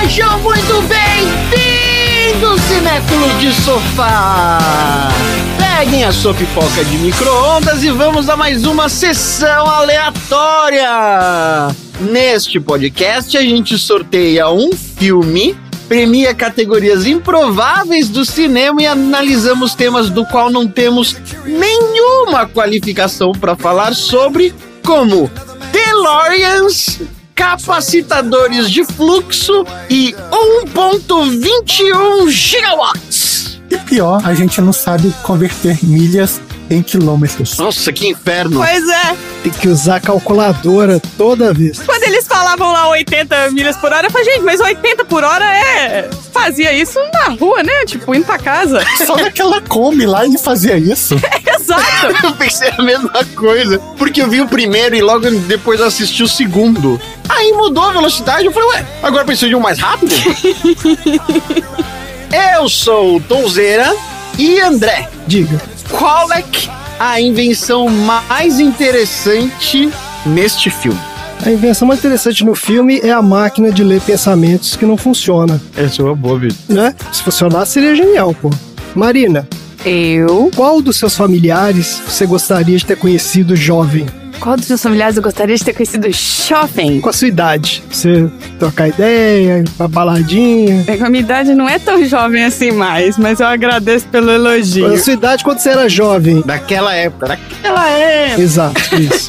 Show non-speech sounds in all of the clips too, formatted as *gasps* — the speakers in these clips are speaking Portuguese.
Sejam muito bem-vindos, cinéfilos de sofá! Peguem a sua pipoca de micro-ondas e vamos a mais uma sessão aleatória! Neste podcast, a gente sorteia um filme, premia categorias improváveis do cinema e analisamos temas do qual não temos nenhuma qualificação para falar sobre, como DeLoreans, capacitadores de fluxo e 1.21 gigawatts. E pior, a gente não sabe converter milhas em quilômetros. Nossa, que inferno! Pois é. Tem que usar a calculadora toda vez. Quando eles falavam lá 80 milhas por hora, eu falei, gente, mas 80 por hora é. Fazia isso na rua, né? Tipo, indo pra casa. *laughs* Só naquela Kombi lá ele fazia isso. *laughs* Exato. *laughs* Eu pensei a mesma coisa, porque eu vi o primeiro e logo depois eu assisti o segundo. Aí mudou a velocidade, eu falei, ué, agora preciso de um mais rápido? eu sou o Tonzeira e André. Diga. Qual é que a invenção mais interessante neste filme? A invenção mais interessante no filme é a máquina de ler pensamentos que não funciona, Essa é uma boa, bicho. né? Se funcionasse, seria genial, pô. Marina, Eu. qual dos seus familiares você gostaria de ter conhecido jovem? Qual dos seus familiares eu gostaria de ter conhecido shopping? Com a sua idade? Você trocar ideia, ir pra baladinha. É que a minha idade não é tão jovem assim mais, mas eu agradeço pelo Com elogio. a sua idade quando você era jovem. Daquela época, daquela época. Exato, isso.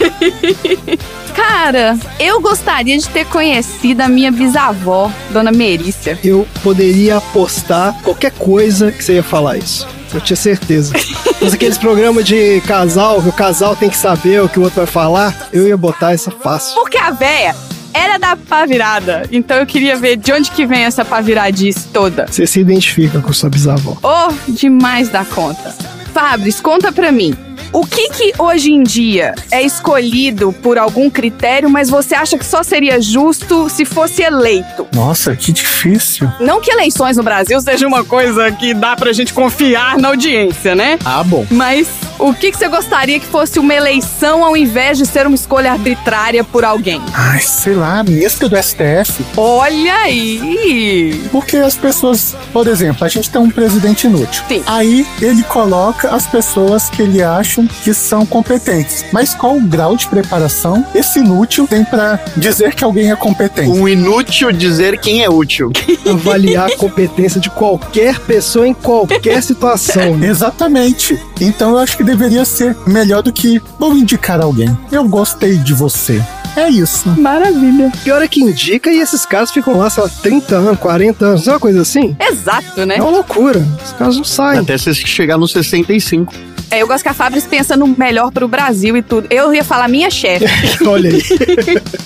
*laughs* Cara, eu gostaria de ter conhecido a minha bisavó, Dona Merícia. Eu poderia apostar qualquer coisa que você ia falar isso. Eu tinha certeza. *laughs* Mas aqueles programas de casal, que o casal tem que saber o que o outro vai falar, eu ia botar essa fácil. Porque a véia era da pá virada. Então eu queria ver de onde que vem essa pá viradice toda. Você se identifica com sua bisavó. Oh, demais da conta. Fabris, conta pra mim. O que que hoje em dia é escolhido por algum critério, mas você acha que só seria justo se fosse eleito? Nossa, que difícil. Não que eleições no Brasil seja uma coisa que dá pra gente confiar na audiência, né? Ah, bom. Mas o que que você gostaria que fosse uma eleição ao invés de ser uma escolha arbitrária por alguém? Ai, sei lá, mestra do STF. Olha aí! Porque as pessoas, por exemplo, a gente tem um presidente inútil. Sim. Aí ele coloca as pessoas que ele acha que são competentes. Mas qual o grau de preparação esse inútil tem pra dizer que alguém é competente? Um inútil dizer quem é útil. *laughs* Avaliar a competência de qualquer pessoa em qualquer situação. né? Exatamente. Então eu acho que deveria ser melhor do que vou indicar alguém. Eu gostei de você. É isso. Maravilha. Pior é que indica e esses caras ficam lá, sei lá, 30 anos, 40 anos, é uma coisa assim? Exato, né? É uma loucura. Os caras não saem. Até você chegar nos 65. É, eu gosto que a Fabris pensa no melhor pro Brasil e tudo. Eu ia falar minha chefe. *laughs* Olha aí.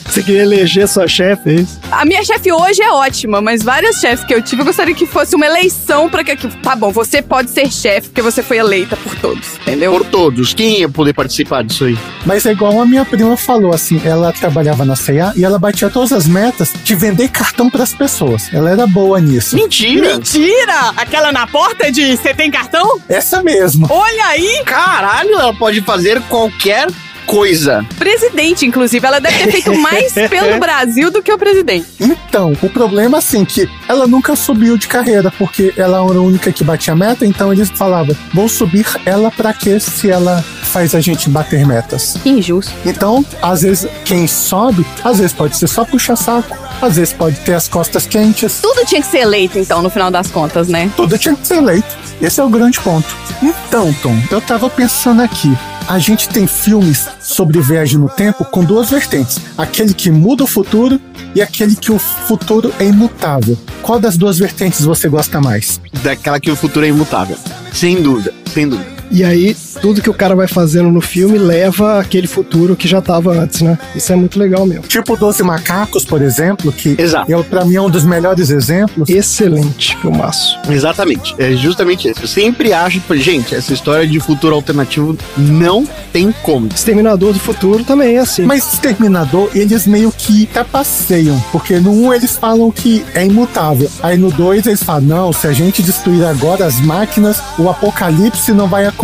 Você queria eleger sua chefe, é isso? A minha chefe hoje é ótima, mas várias chefes que eu tive, eu gostaria que fosse uma eleição pra que. que- Tá bom, você pode ser chefe porque você foi eleita por todos, entendeu? Por todos. Quem ia poder participar disso aí? Mas é igual a minha prima falou, assim, ela trabalhava na CA e ela batia todas as metas de vender cartão pras pessoas. Ela era boa nisso. Mentira! Mentira! Aquela na porta de você tem cartão? Essa mesmo. Olha aí! Caralho, ela pode fazer qualquer coisa. Presidente, inclusive. Ela deve ter feito mais *laughs* pelo Brasil do que o presidente. Então, o problema assim que ela nunca subiu de carreira porque ela era a única que batia meta, então eles falavam: "Vou subir ela pra quê se ela faz a gente bater metas?". Que injusto. Então, às vezes quem sobe, às vezes pode ser só puxa saco, às vezes pode ter as costas quentes. Tudo tinha que ser eleito, então, no final das contas, né? Tudo tinha que ser eleito. Esse é o grande ponto. Então, Tom, eu tava pensando aqui. A gente tem filmes sobre viagem no tempo com duas vertentes: aquele que muda o futuro e aquele que o futuro é imutável. Qual das duas vertentes você gosta mais? Daquela que o futuro é imutável. Sem dúvida, sem dúvida. E aí, tudo que o cara vai fazendo no filme leva aquele futuro que já tava antes, né? Isso é muito legal mesmo. Tipo Doze Macacos, por exemplo, que Exato. eu, pra mim é um dos melhores exemplos. Excelente filmaço. Exatamente. É justamente isso. Eu sempre acho que, gente, essa história de futuro alternativo não tem como. Exterminador do Futuro também é assim. Mas Exterminador, eles meio que trapaceiam, porque no 1 eles falam que é imutável. Aí no 2 eles falam, não, se a gente destruir agora as máquinas, o apocalipse não vai acontecer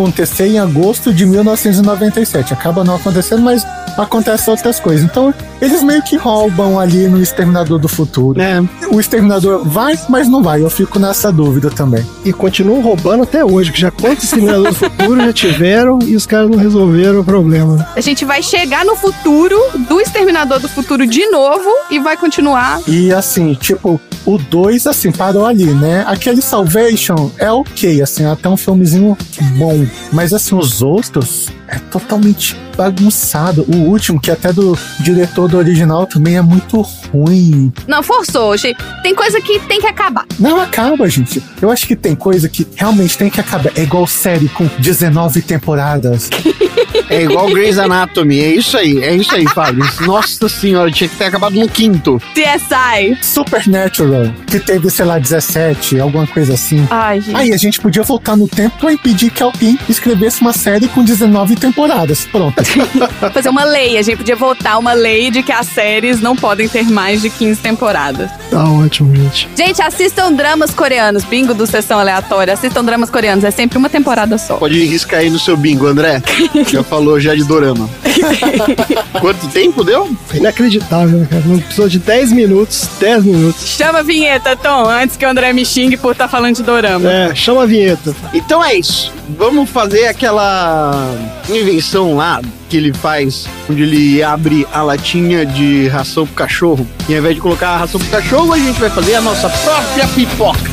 em agosto de 1997. Acaba não acontecendo, mas acontece outras coisas. Então, eles meio que roubam ali no Exterminador do Futuro. É. O Exterminador vai, mas não vai. Eu fico nessa dúvida também. E continuam roubando até hoje, que já quantos Exterminador do Futuro já tiveram e os caras não resolveram o problema. A gente vai chegar no futuro do Exterminador do Futuro de novo e vai continuar. E assim, tipo, o 2, assim, parou ali, né? Aquele Salvation é ok, assim, até um filmezinho bom. Mas assim, os outros é totalmente bagunçado. O último, que até do diretor do original também é muito ruim. Não, forçou, gente. Tem coisa que tem que acabar. Não acaba, gente. Eu acho que tem coisa que realmente tem que acabar. É igual série com 19 temporadas. *laughs* É igual Grey's Anatomy. É isso aí. É isso aí, Fábio. Nossa senhora, tinha que ter acabado no quinto. CSI. Supernatural, que teve, sei lá, 17, alguma coisa assim. Ai, gente. Aí a gente podia voltar no tempo pra impedir que alguém escrevesse uma série com 19 temporadas. Pronto. *laughs* Fazer uma lei. A gente podia votar uma lei de que as séries não podem ter mais de 15 temporadas. Tá ótimo, gente. Gente, assistam dramas coreanos. Bingo do Sessão Aleatória. Assistam dramas coreanos. É sempre uma temporada só. Pode riscar aí no seu bingo, André. Já *laughs* falou já de dorama. Quanto tempo deu? Inacreditável, né, cara? Não precisou de 10 minutos, 10 minutos. Chama a vinheta, Tom, antes que o André me xingue por estar falando de dorama. É, chama a vinheta. Então é isso. Vamos fazer aquela invenção lá que ele faz, onde ele abre a latinha de ração pro cachorro. E ao invés de colocar a ração pro cachorro, a gente vai fazer a nossa própria pipoca.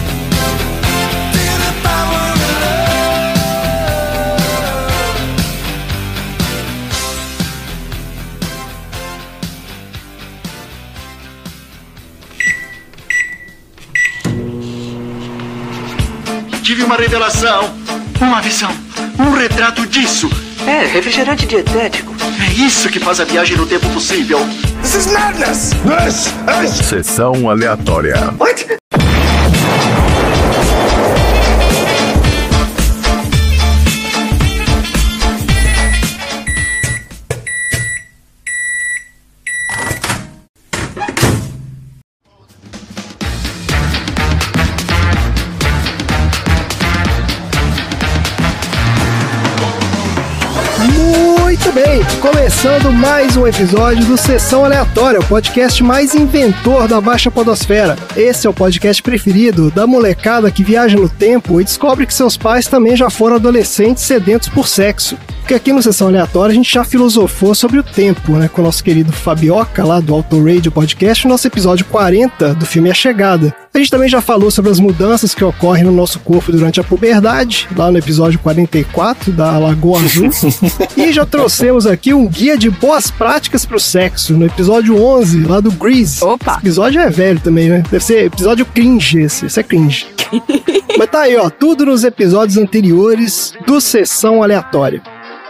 Uma revelação, uma visão, um retrato disso. É, refrigerante dietético. É isso que faz a viagem no tempo possível. This is madness! This is... Sessão aleatória. What? me bem, começando mais um episódio do Sessão Aleatória, o podcast mais inventor da Baixa Podosfera. Esse é o podcast preferido da molecada que viaja no tempo e descobre que seus pais também já foram adolescentes sedentos por sexo. Porque aqui no Sessão Aleatória a gente já filosofou sobre o tempo, né? Com o nosso querido Fabioca, lá do Auto Radio Podcast, no nosso episódio 40 do filme A Chegada. A gente também já falou sobre as mudanças que ocorrem no nosso corpo durante a puberdade, lá no episódio 44 da Lagoa Azul. *laughs* e já trouxemos aqui um guia de boas práticas pro sexo, no episódio 11, lá do Grease. Opa! Esse episódio é velho também, né? Deve ser episódio cringe esse. Esse é cringe. *laughs* Mas tá aí, ó. Tudo nos episódios anteriores do Sessão Aleatória.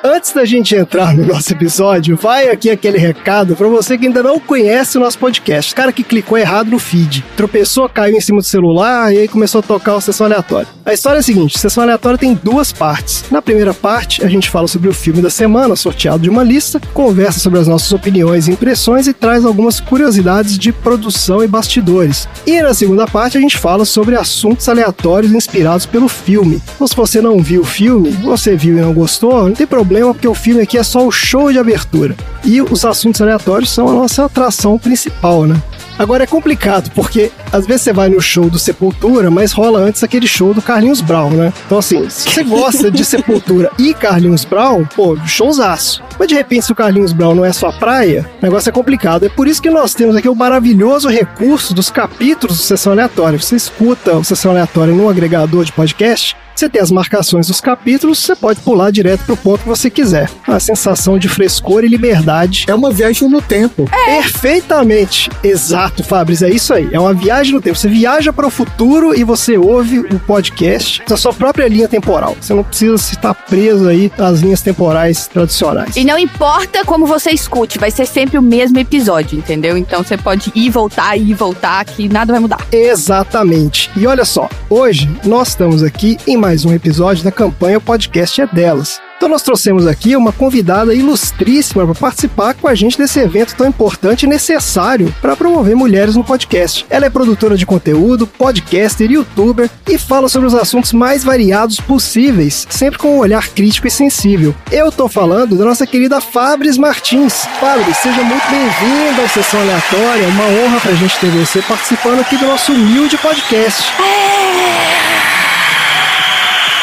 Antes da gente entrar no nosso episódio, vai aqui aquele recado para você que ainda não conhece o nosso podcast. Cara que clicou errado no feed, tropeçou, caiu em cima do celular e aí começou a tocar o Sessão Aleatória. A história é a seguinte: Sessão Aleatória tem duas partes. Na primeira parte, a gente fala sobre o filme da semana, sorteado de uma lista, conversa sobre as nossas opiniões e impressões e traz algumas curiosidades de produção e bastidores. E na segunda parte, a gente fala sobre assuntos aleatórios inspirados pelo filme. Então, se você não viu o filme, você viu e não gostou, não tem problema porque o filme aqui é só o show de abertura. E os assuntos aleatórios são a nossa atração principal, né? Agora é complicado, porque às vezes você vai no show do Sepultura, mas rola antes aquele show do Carlinhos Brown, né? Então, assim, se você gosta de *laughs* Sepultura e Carlinhos Brown, pô, showzaço. Mas de repente, se o Carlinhos Brown não é sua praia, o negócio é complicado. É por isso que nós temos aqui o maravilhoso recurso dos capítulos do Sessão Aleatória. Você escuta o Sessão Aleatória num agregador de podcast, você tem as marcações dos capítulos, você pode pular direto pro ponto que você quiser. A sensação de frescor e liberdade É uma viagem no tempo. Perfeitamente. Exato, Fabris, é isso aí. É uma viagem no tempo. Você viaja para o futuro e você ouve o podcast da sua própria linha temporal. Você não precisa estar preso aí às linhas temporais tradicionais. E não importa como você escute, vai ser sempre o mesmo episódio, entendeu? Então você pode ir, voltar, ir, voltar, que nada vai mudar. Exatamente. E olha só, hoje nós estamos aqui em mais um episódio da campanha O Podcast é Delas. Então nós trouxemos aqui uma convidada ilustríssima para participar com a gente desse evento tão importante e necessário para promover mulheres no podcast. Ela é produtora de conteúdo, podcaster, youtuber e fala sobre os assuntos mais variados possíveis, sempre com um olhar crítico e sensível. Eu tô falando da nossa querida Fabris Martins. Fabris, seja muito bem-vinda ao Sessão Aleatória. É uma honra pra gente ter você participando aqui do nosso humilde podcast.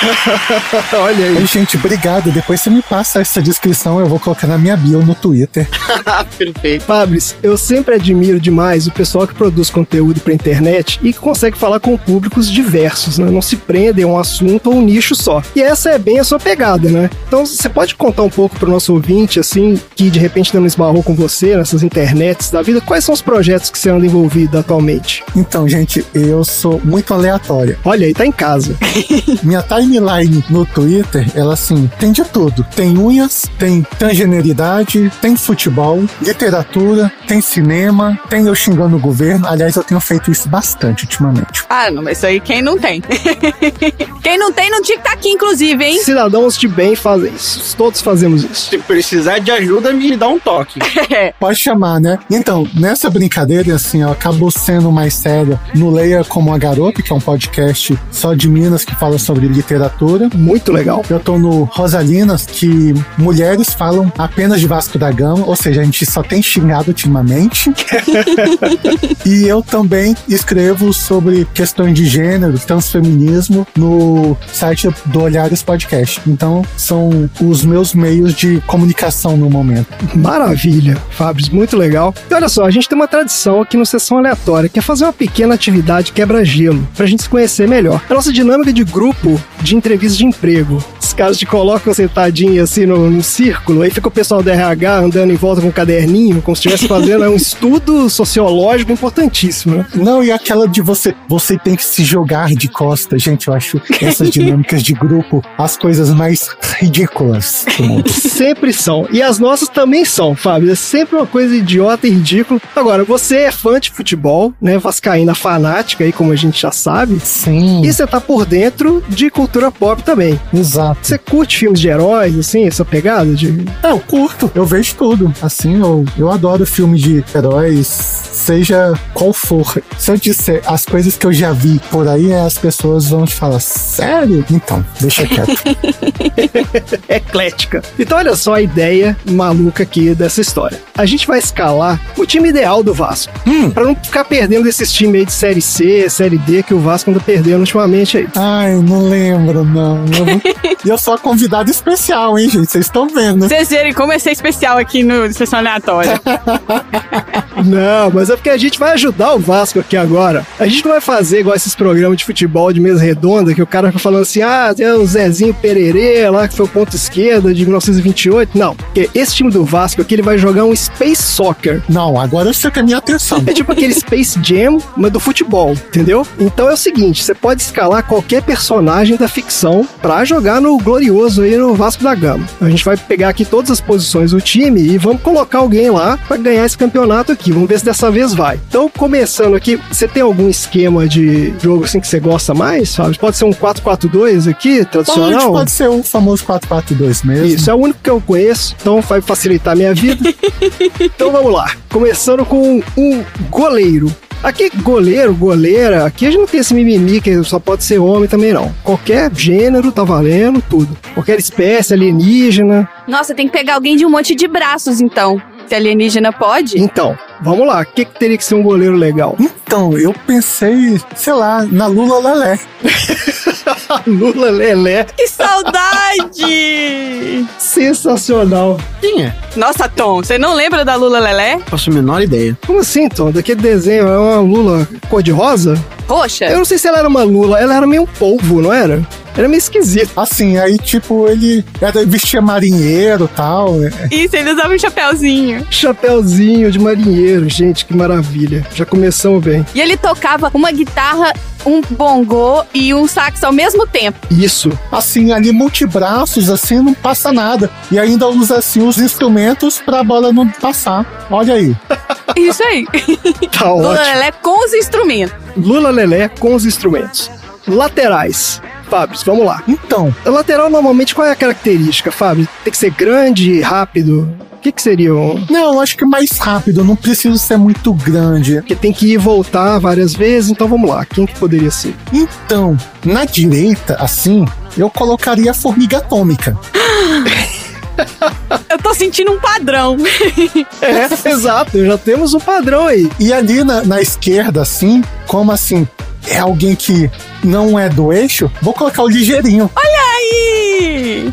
*laughs* Olha aí. Gente, obrigado. Depois você me passa essa descrição, eu vou colocar na minha bio no Twitter. *laughs* Perfeito. Fabris, eu sempre admiro demais o pessoal que produz conteúdo pra internet e que consegue falar com públicos diversos, né? Não se prende a um assunto ou um nicho só. E essa é bem a sua pegada, né? Então você pode contar um pouco pro nosso ouvinte, assim, que de repente não esbarrou com você nessas internets da vida, quais são os projetos que você anda envolvido atualmente? Então, gente, eu sou muito aleatória. Olha aí, tá em casa. Minha timeline no Twitter, ela assim, tem de tudo. Tem unhas, tem transgeneridade, tem futebol, literatura, tem cinema, tem eu xingando o governo. Aliás, eu tenho feito isso bastante ultimamente. Ah, não, mas isso aí quem não tem? *laughs* quem não tem não tinha que estar aqui, inclusive, hein? Cidadãos de bem fazem isso. Todos fazemos isso. Se precisar de ajuda, me dá um toque. *laughs* Pode chamar, né? Então, nessa brincadeira, assim, eu acabo sendo mais séria no Leia Como a Garota, que é um podcast só de Minas que fala sobre literatura. Muito legal. Eu tô no Rosalinas, que mulheres falam apenas de Vasco da Gama, ou seja, a gente só tem xingado ultimamente. *laughs* e eu também escrevo sobre questões de gênero, transfeminismo no site do Olhares Podcast. Então, são os meus meios de comunicação no momento. Maravilha, Fábio, muito legal. E olha só, a gente tem uma tradição aqui no Sessão Aleatória, que é fazer uma pequena atividade quebra-gelo, pra gente se conhecer melhor. A nossa dinâmica de grupo de entrevista de emprego. Caras te colocam sentadinho assim no, no círculo, aí fica o pessoal do RH andando em volta com um caderninho, como se estivesse *laughs* fazendo é um estudo sociológico importantíssimo, né? Não, e aquela de você, você tem que se jogar de costas. Gente, eu acho essas dinâmicas de grupo as coisas mais ridículas do mundo. *laughs* Sempre são. E as nossas também são, Fábio. É sempre uma coisa idiota e ridícula. Agora, você é fã de futebol, né? Vascaína fanática aí, como a gente já sabe. Sim, E você tá por dentro de cultura pop também. exato. Você curte filmes de heróis, assim, essa pegada de. É, eu curto, eu vejo tudo. Assim, eu, eu adoro filme de heróis, seja qual for. Se eu disser as coisas que eu já vi por aí, as pessoas vão te falar, sério? Então, deixa quieto. *laughs* *laughs* eclética. Então, olha só a ideia maluca aqui dessa história. A gente vai escalar o time ideal do Vasco. Pra não ficar perdendo desses times aí de Série C, Série D que o Vasco anda perdendo ultimamente aí. Ai, não lembro, não. Eu *laughs* eu sou a convidada especial, hein, gente? Vocês estão vendo. Vocês verem como é ser especial aqui no Sessão Aleatória. *laughs* Não, mas é porque a gente vai ajudar o Vasco aqui agora. A gente não vai fazer igual esses programas de futebol de mesa redonda, que o cara fica falando assim, ah, tem o Zezinho Pererê lá, que foi o ponto esquerda de 1928. Não, porque esse time do Vasco aqui, ele vai jogar um Space Soccer. Não, agora você quer minha atenção. É tipo aquele Space Jam, mas do futebol, entendeu? Então é o seguinte, você pode escalar qualquer personagem da ficção pra jogar no glorioso aí no Vasco da Gama. A gente vai pegar aqui todas as posições do time e vamos colocar alguém lá pra ganhar esse campeonato aqui. Vamos ver se dessa vez vai. Então, começando aqui, você tem algum esquema de jogo assim que você gosta mais, Fábio? Pode ser um 4-4-2 aqui, Pode, tradicional? pode ser o famoso 442 mesmo. Isso, é o único que eu conheço, então vai facilitar a minha vida. *laughs* então vamos lá. Começando com um goleiro. Aqui, goleiro, goleira, aqui a gente não tem esse mimimi que só pode ser homem também, não. Qualquer gênero tá valendo, tudo. Qualquer espécie alienígena. Nossa, tem que pegar alguém de um monte de braços, então. Se alienígena pode. Então, vamos lá. O que, que teria que ser um goleiro legal? Então, eu pensei, sei lá, na Lula Lelé. *laughs* *laughs* Lula Lelé. Que saudade! Sensacional. Quem é? Nossa, Tom, você não lembra da Lula Lelé? Faço a menor ideia. Como assim, Tom? Daquele desenho é uma Lula cor-de-rosa? Roxa? Eu não sei se ela era uma Lula, ela era meio um polvo, não era? Era meio esquisito. Assim, aí, tipo, ele era, vestia marinheiro e tal. é. Isso, ele usava um chapéuzinho. Chapeuzinho de marinheiro, gente, que maravilha. Já começamos bem. E ele tocava uma guitarra, um bongô e um sax ao mesmo tempo. Isso. Assim, ali, multibraços, assim, não passa nada. E ainda usa, assim, os instrumentos pra bola não passar. Olha aí. *laughs* Isso aí. *laughs* Tá Lula ótimo. Lelé com os instrumentos. Lula Lelé com os instrumentos. Laterais. Fábio, vamos lá. Então, A lateral, normalmente, qual é a característica, Fábio? Tem que ser grande, rápido? O que, que seria um... não, acho que mais rápido, não precisa ser muito grande. Porque tem que ir e voltar várias vezes, então vamos lá. Quem que poderia ser? Então, na direita, assim, eu colocaria a formiga atômica. *laughs* Eu tô sentindo um padrão. *laughs* É, exato. Já temos um padrão aí. E ali na, na esquerda, assim, como assim, é alguém que não é do eixo, vou colocar o ligeirinho. Aí!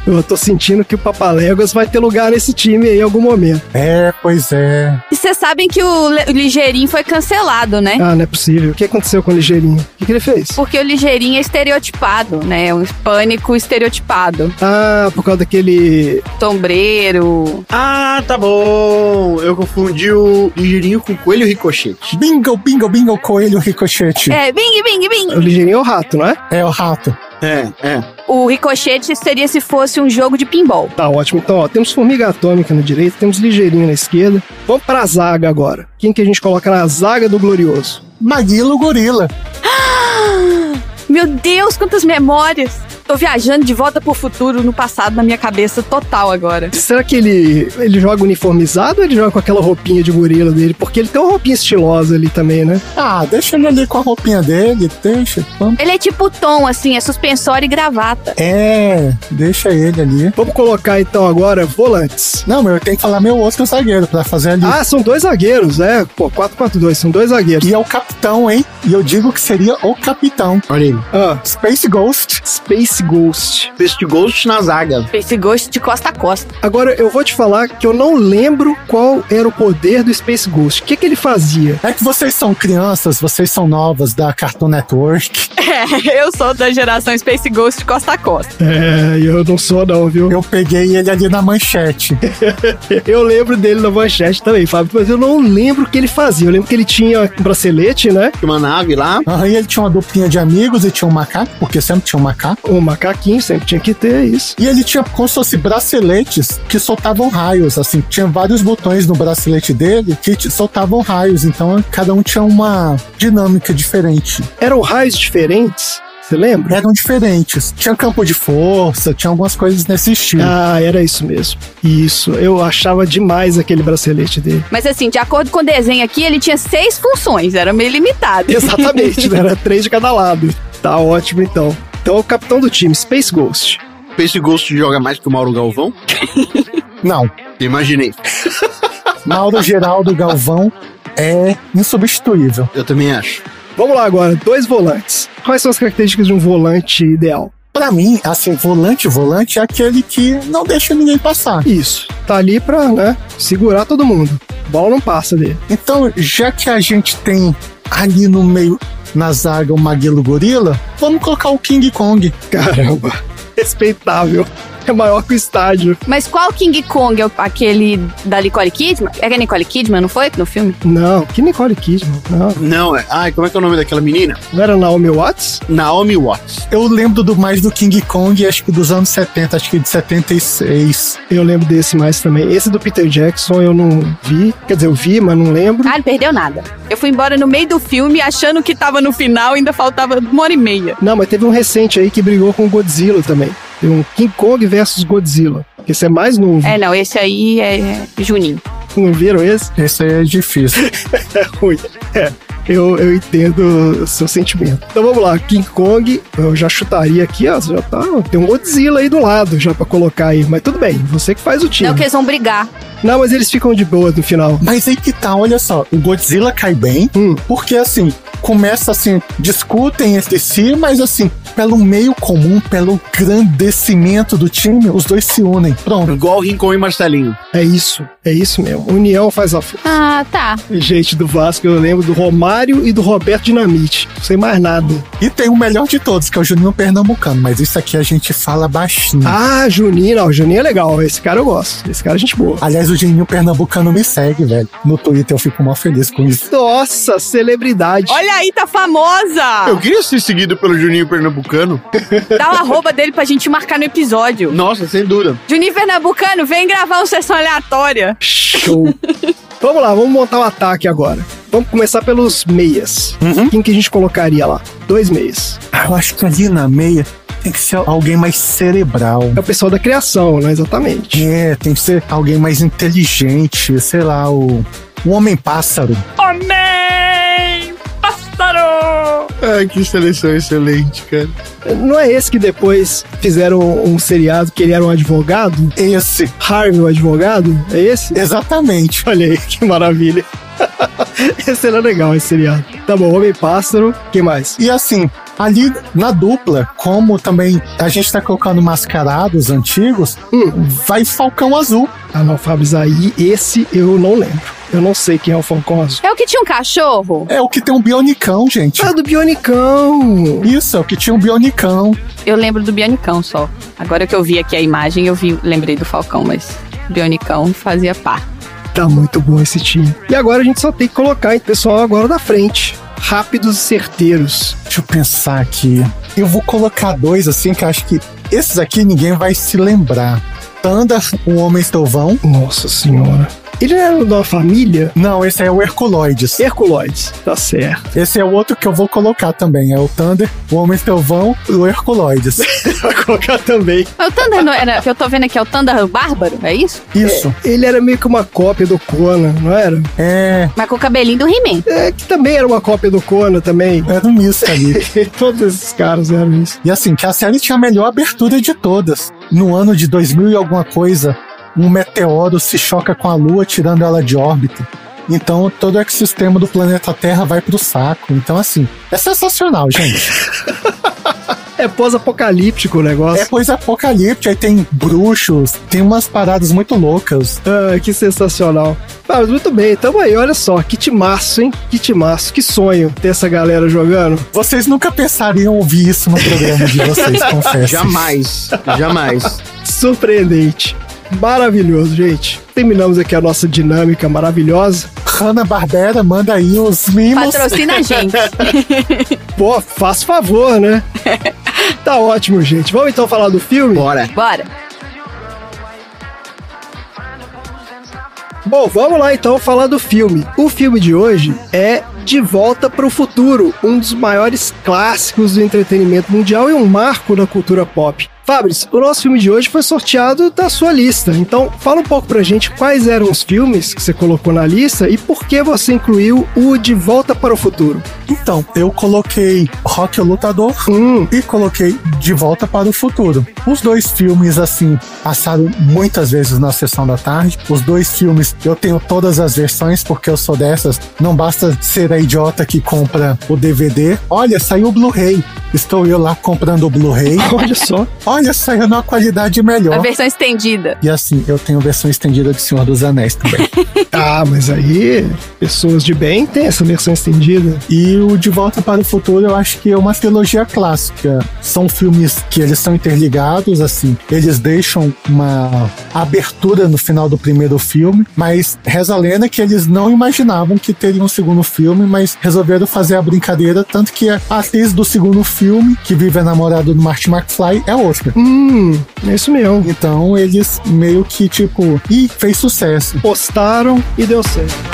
Eu tô sentindo que o Papaléguas vai ter lugar nesse time aí em algum momento. É, pois é. E vocês sabem que o, Le- o Ligeirinho foi cancelado, né? Ah, não é possível. O que aconteceu com o Ligeirinho? O que, que ele fez? Porque o Ligeirinho é estereotipado, né? Um hispânico estereotipado. Ah, por causa daquele. Sombreiro. Ah, tá bom. Eu confundi o ligeirinho com o coelho ricochete. Bingo, bingo, bingo, coelho ricochete. É, bing, bing, bing. O Ligeirinho é o rato, não é? É o rato. É, é. O ricochete seria se fosse um jogo de pinball. Tá ótimo. Então, ó, temos Formiga Atômica na direita, temos Ligeirinho na esquerda. Vamos pra zaga agora. Quem que a gente coloca na zaga do Glorioso? Maguilo Gorila. *gasps* Meu Deus, quantas memórias! Tô viajando de volta pro futuro no passado na minha cabeça total agora. Será que ele, ele joga uniformizado ou ele joga com aquela roupinha de gorila dele? Porque ele tem uma roupinha estilosa ali também, né? Ah, deixa ele ali com a roupinha dele, deixa. Vamos. Ele é tipo Tom, assim, é suspensório e gravata. É, deixa ele ali. Vamos colocar então agora volantes. Não, mas eu tenho que falar meu outro zagueiro pra fazer ali. Ah, são dois zagueiros, é. Pô, 4-4-2, são dois zagueiros. E é o capitão, hein? E eu digo que seria o capitão. Olha aí. Ah, Space Ghost. Space Ghost. Fist Ghost na zaga. Esse gosto de costa a costa. Agora, eu vou te falar que eu não lembro qual era o poder do Space Ghost. O que, que ele fazia? É que vocês são crianças, vocês são novas da Cartoon Network. *laughs* É, eu sou da geração Space Ghost de costa a costa. É, eu não sou não, viu? Eu peguei ele ali na manchete. *laughs* Eu lembro dele na manchete também, Fábio, mas eu não lembro o que ele fazia. Eu lembro que ele tinha um bracelete, né? Tinha uma nave lá. Aham, e ele tinha uma duplinha de amigos e tinha um macaco, porque sempre tinha um macaco. O macaquinho sempre tinha que ter isso. E ele tinha como se fosse braceletes que soltavam raios, assim. Tinha vários botões no bracelete dele que soltavam raios, então cada um tinha uma dinâmica diferente. Eram raios diferentes, você lembra? Eram diferentes. Tinha campo de força, tinha algumas coisas nesse estilo. Ah, era isso mesmo. Isso, eu achava demais aquele bracelete dele. Mas assim, de acordo com o desenho aqui, ele tinha seis funções, era meio limitado. Exatamente, né? Era três de cada lado. Tá ótimo então. Então, o capitão do time, Space Ghost. Fist Ghost joga mais que o Mauro Galvão. *laughs* Não, Imaginei. *laughs* Mauro Geraldo Galvão é insubstituível. Eu também acho. Vamos lá agora, dois volantes. Quais são as características de um volante ideal? Pra mim, assim, volante, volante é aquele que não deixa ninguém passar. Isso, tá ali pra, né, segurar todo mundo. Bola não passa dele. Então, já que a gente tem ali no meio, na zaga, o Maguilo Gorila, vamos colocar o King Kong. Caramba, respeitável. É maior que o estádio. Mas qual King Kong? É aquele da Nicole Kidman? É que a Nicole Kidman, não foi? No filme? Não, que Nicole Kidman. Não, Não, é. Ai, como é que é o nome daquela menina? não era Naomi Watts? Naomi Watts. Eu lembro do mais do King Kong, acho que dos anos 70, acho que de 76. Eu lembro desse mais também. Esse do Peter Jackson eu não vi. Quer dizer, eu vi, mas não lembro. Ah, não perdeu nada. Eu fui embora no meio do filme achando que tava no final, ainda faltava uma hora e meia. Não, mas teve um recente aí que brigou com o Godzilla também. Tem um King Kong versus Godzilla. Esse é mais novo. É, não, esse aí é, é Juninho. Não viram esse? Esse aí é difícil. *laughs* É ruim. É. Eu, eu entendo o seu sentimento. Então vamos lá, King Kong, eu já chutaria aqui, ó. Já tá. Tem um Godzilla aí do lado já pra colocar aí. Mas tudo bem, você que faz o time. Não, que eles vão brigar. Não, mas eles ficam de boa no final. Mas aí que tá, olha só, o Godzilla cai bem, Hum. porque assim, começa assim, discutem entre si, mas assim, pelo meio comum, pelo grandecimento do time, os dois se unem. Pronto. Igual Rincon e Marcelinho. É isso, é isso mesmo. União faz a força. Ah, tá. Gente do Vasco, eu lembro do Romário e do Roberto Dinamite. Sem mais nada. E tem o melhor de todos, que é o Juninho Pernambucano, mas isso aqui a gente fala baixinho. Ah, Juninho, não, Juninho é legal. Esse cara eu gosto. Esse cara é gente boa. Aliás, o Juninho Pernambucano me segue, velho. No Twitter eu fico mal feliz com isso. Nossa, celebridade. Olha aí, tá famosa! Eu queria ser seguido pelo Juninho Pernambucano. Dá o arroba dele pra gente marcar no episódio. Nossa, sem dúvida. Juninho Pernambucano, vem gravar uma sessão aleatória. Show. *laughs* vamos lá, vamos montar o ataque agora. Vamos começar pelos meias. Uhum. Quem que a gente colocaria lá? Dois meias. Ah, Eu acho que ali na meia tem que ser alguém mais cerebral. É o pessoal da criação, né? Exatamente. É, tem que ser alguém mais inteligente, sei lá, o, o Homem-Pássaro. Homem! Pássaro! Ai, que seleção excelente, cara. Não é esse que depois fizeram um seriado que ele era um advogado? Esse, Harvey, o advogado? É esse? exatamente. Olha aí, que maravilha. *laughs* esse era legal, esse seriado. Tá bom, Homem-Pássaro. Quem mais? E assim, ali na dupla, como também a gente tá colocando mascarados antigos, Hum. vai Falcão Azul. Ah, não, Fábio, aí esse eu não lembro. Eu não sei quem é o Falcão Azul. É o que tinha um cachorro? É o que tem um bionicão, gente. Ah, do Bionicão! Isso, é o que tinha um bionicão. Eu lembro do Bionicão só. Agora que eu vi aqui a imagem, eu vi, lembrei do Falcão, mas Bionicão fazia parte. Tá muito bom esse time. E agora a gente só tem que colocar o pessoal agora da frente. Rápidos e certeiros. Deixa eu pensar aqui. Eu vou colocar dois assim que eu acho que esses aqui ninguém vai se lembrar. Tanda, o Homem Estovão. Nossa senhora. Ele era da família Não, esse é o Herculoides. Herculoides. Tá certo. Esse é o outro que eu vou colocar também. É o Thunder, o Homem Estovão e o Herculoides. *laughs* Vai colocar também. Mas o Thunder não era, que eu tô vendo aqui é o Thunder Bárbaro, é isso? Isso. Ele era meio que uma cópia do Conan, não era? É. Mas com o cabelinho do He-Man. É, que também era uma cópia do Conan também. Era um misto ali. *laughs* Todos esses caras eram isso. E assim, que a série tinha a melhor abertura de todas. No ano de 2000 e alguma coisa, um meteoro se choca com a Lua, tirando ela de órbita. Então todo o ecossistema do planeta Terra vai pro saco. Então, assim, é sensacional, gente. *laughs* É pós-apocalíptico o negócio. É coisa apocalíptica, aí tem bruxos, tem umas paradas muito loucas. Ah, que sensacional. Ah, mas muito bem, tamo aí, olha só, que timaço, hein? Que timaço, que sonho ter essa galera jogando. Vocês nunca pensariam ouvir isso no programa de vocês, *laughs* confesso. Jamais, jamais. Surpreendente. Maravilhoso, gente. Terminamos aqui a nossa dinâmica maravilhosa. Hanna-Barbera, manda aí os mimos. Patrocina a gente. *laughs* Pô, faz favor, né? *laughs* tá ótimo, gente. Vamos então falar do filme? Bora. Bora. Bom, vamos lá então falar do filme. O filme de hoje é De Volta para o Futuro, um dos maiores clássicos do entretenimento mundial e um marco da cultura pop. Fabris, o nosso filme de hoje foi sorteado da sua lista. Então, fala um pouco pra gente quais eram os filmes que você colocou na lista e por que você incluiu o De Volta para o Futuro. Então, eu coloquei Rock o Lutador Hum, e coloquei De Volta para o Futuro. Os dois filmes, assim, passaram muitas vezes na sessão da tarde. Os dois filmes, eu tenho todas as versões, porque eu sou dessas. Não basta ser a idiota que compra o DVD. Olha, saiu o Blu-ray. Estou eu lá comprando o Blu-ray. *laughs* olha só. Olha, saiu numa qualidade A melhor. versão estendida. E assim, eu tenho versão estendida de Senhor dos Anéis também. *laughs* Ah, mas aí, pessoas de bem têm essa versão estendida. E o De Volta para o Futuro eu acho que é uma trilogia clássica. São filmes que eles são interligados, assim. Eles deixam uma abertura no final do primeiro filme, mas reza a lenda que eles não imaginavam que teria um segundo filme, mas resolveram fazer a brincadeira, tanto que a atriz do segundo filme, que vive a namorada do Marty McFly, é outra. Hum, é isso mesmo. Então eles meio que tipo, e fez sucesso. Postaram e deu certo.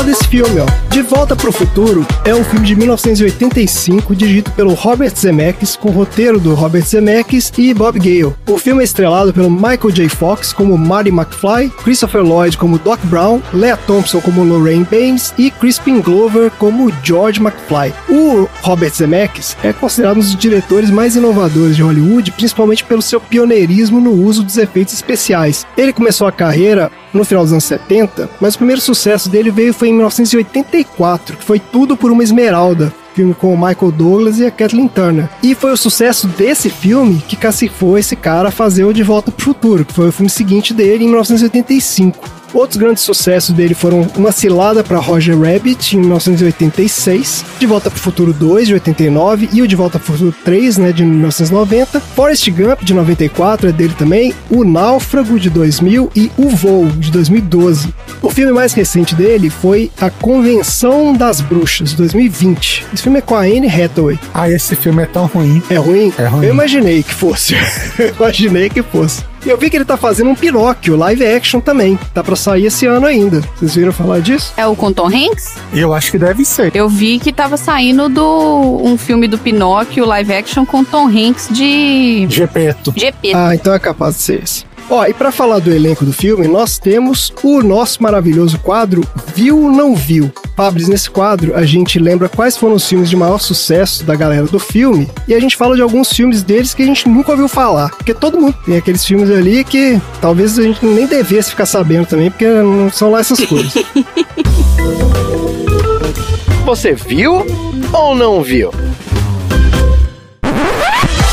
Vamos então falar desse filme, ó. De Volta pro Futuro é um filme de 1985 dirigido pelo Robert Zemeckis, com roteiro do Robert Zemeckis e Bob Gale. O filme é estrelado pelo Michael J. Fox como Marty McFly, Christopher Lloyd como Doc Brown, Lea Thompson como Lorraine Baines e Crispin Glover como George McFly. O Robert Zemeckis é considerado um dos diretores mais inovadores de Hollywood, principalmente pelo seu pioneirismo no uso dos efeitos especiais. Ele começou a carreira no final dos anos 70, mas o primeiro sucesso dele veio foi em 1984, que foi Tudo por uma Esmeralda, filme com o Michael Douglas e a Kathleen Turner. E foi o sucesso desse filme que cacifou esse cara a fazer o De Volta pro Futuro, que foi o filme seguinte dele em 1985. Outros grandes sucessos dele foram Uma Cilada para Roger Rabbit, em 1986, De Volta para o Futuro 2, de 89, e o De Volta para o Futuro 3, né, de 1990, Forrest Gump, de 94, é dele também, O Náufrago, de 2000 e O Voo, de 2012. O filme mais recente dele foi A Convenção das Bruxas, de 2020. Esse filme é com a Anne Hathaway. Ah, esse filme é tão ruim. É ruim? É ruim. Eu imaginei que fosse. *laughs* Eu imaginei que fosse. E eu vi que ele tá fazendo um Pinóquio live action também. Tá pra sair esse ano ainda. Vocês viram falar disso? É o com Tom Hanks? Eu acho que deve ser. Eu vi que tava saindo do um filme do Pinóquio live action com Tom Hanks de Gepeto. GP. Ah, então é capaz de ser esse. Ó, e pra falar do elenco do filme, nós temos o nosso maravilhoso quadro Viu ou Não Viu. Fabris, nesse quadro a gente lembra quais foram os filmes de maior sucesso da galera do filme e a gente fala de alguns filmes deles que a gente nunca ouviu falar. Porque todo mundo tem aqueles filmes ali que talvez a gente nem devesse ficar sabendo também, porque não são lá essas coisas. *laughs* Você viu ou não viu?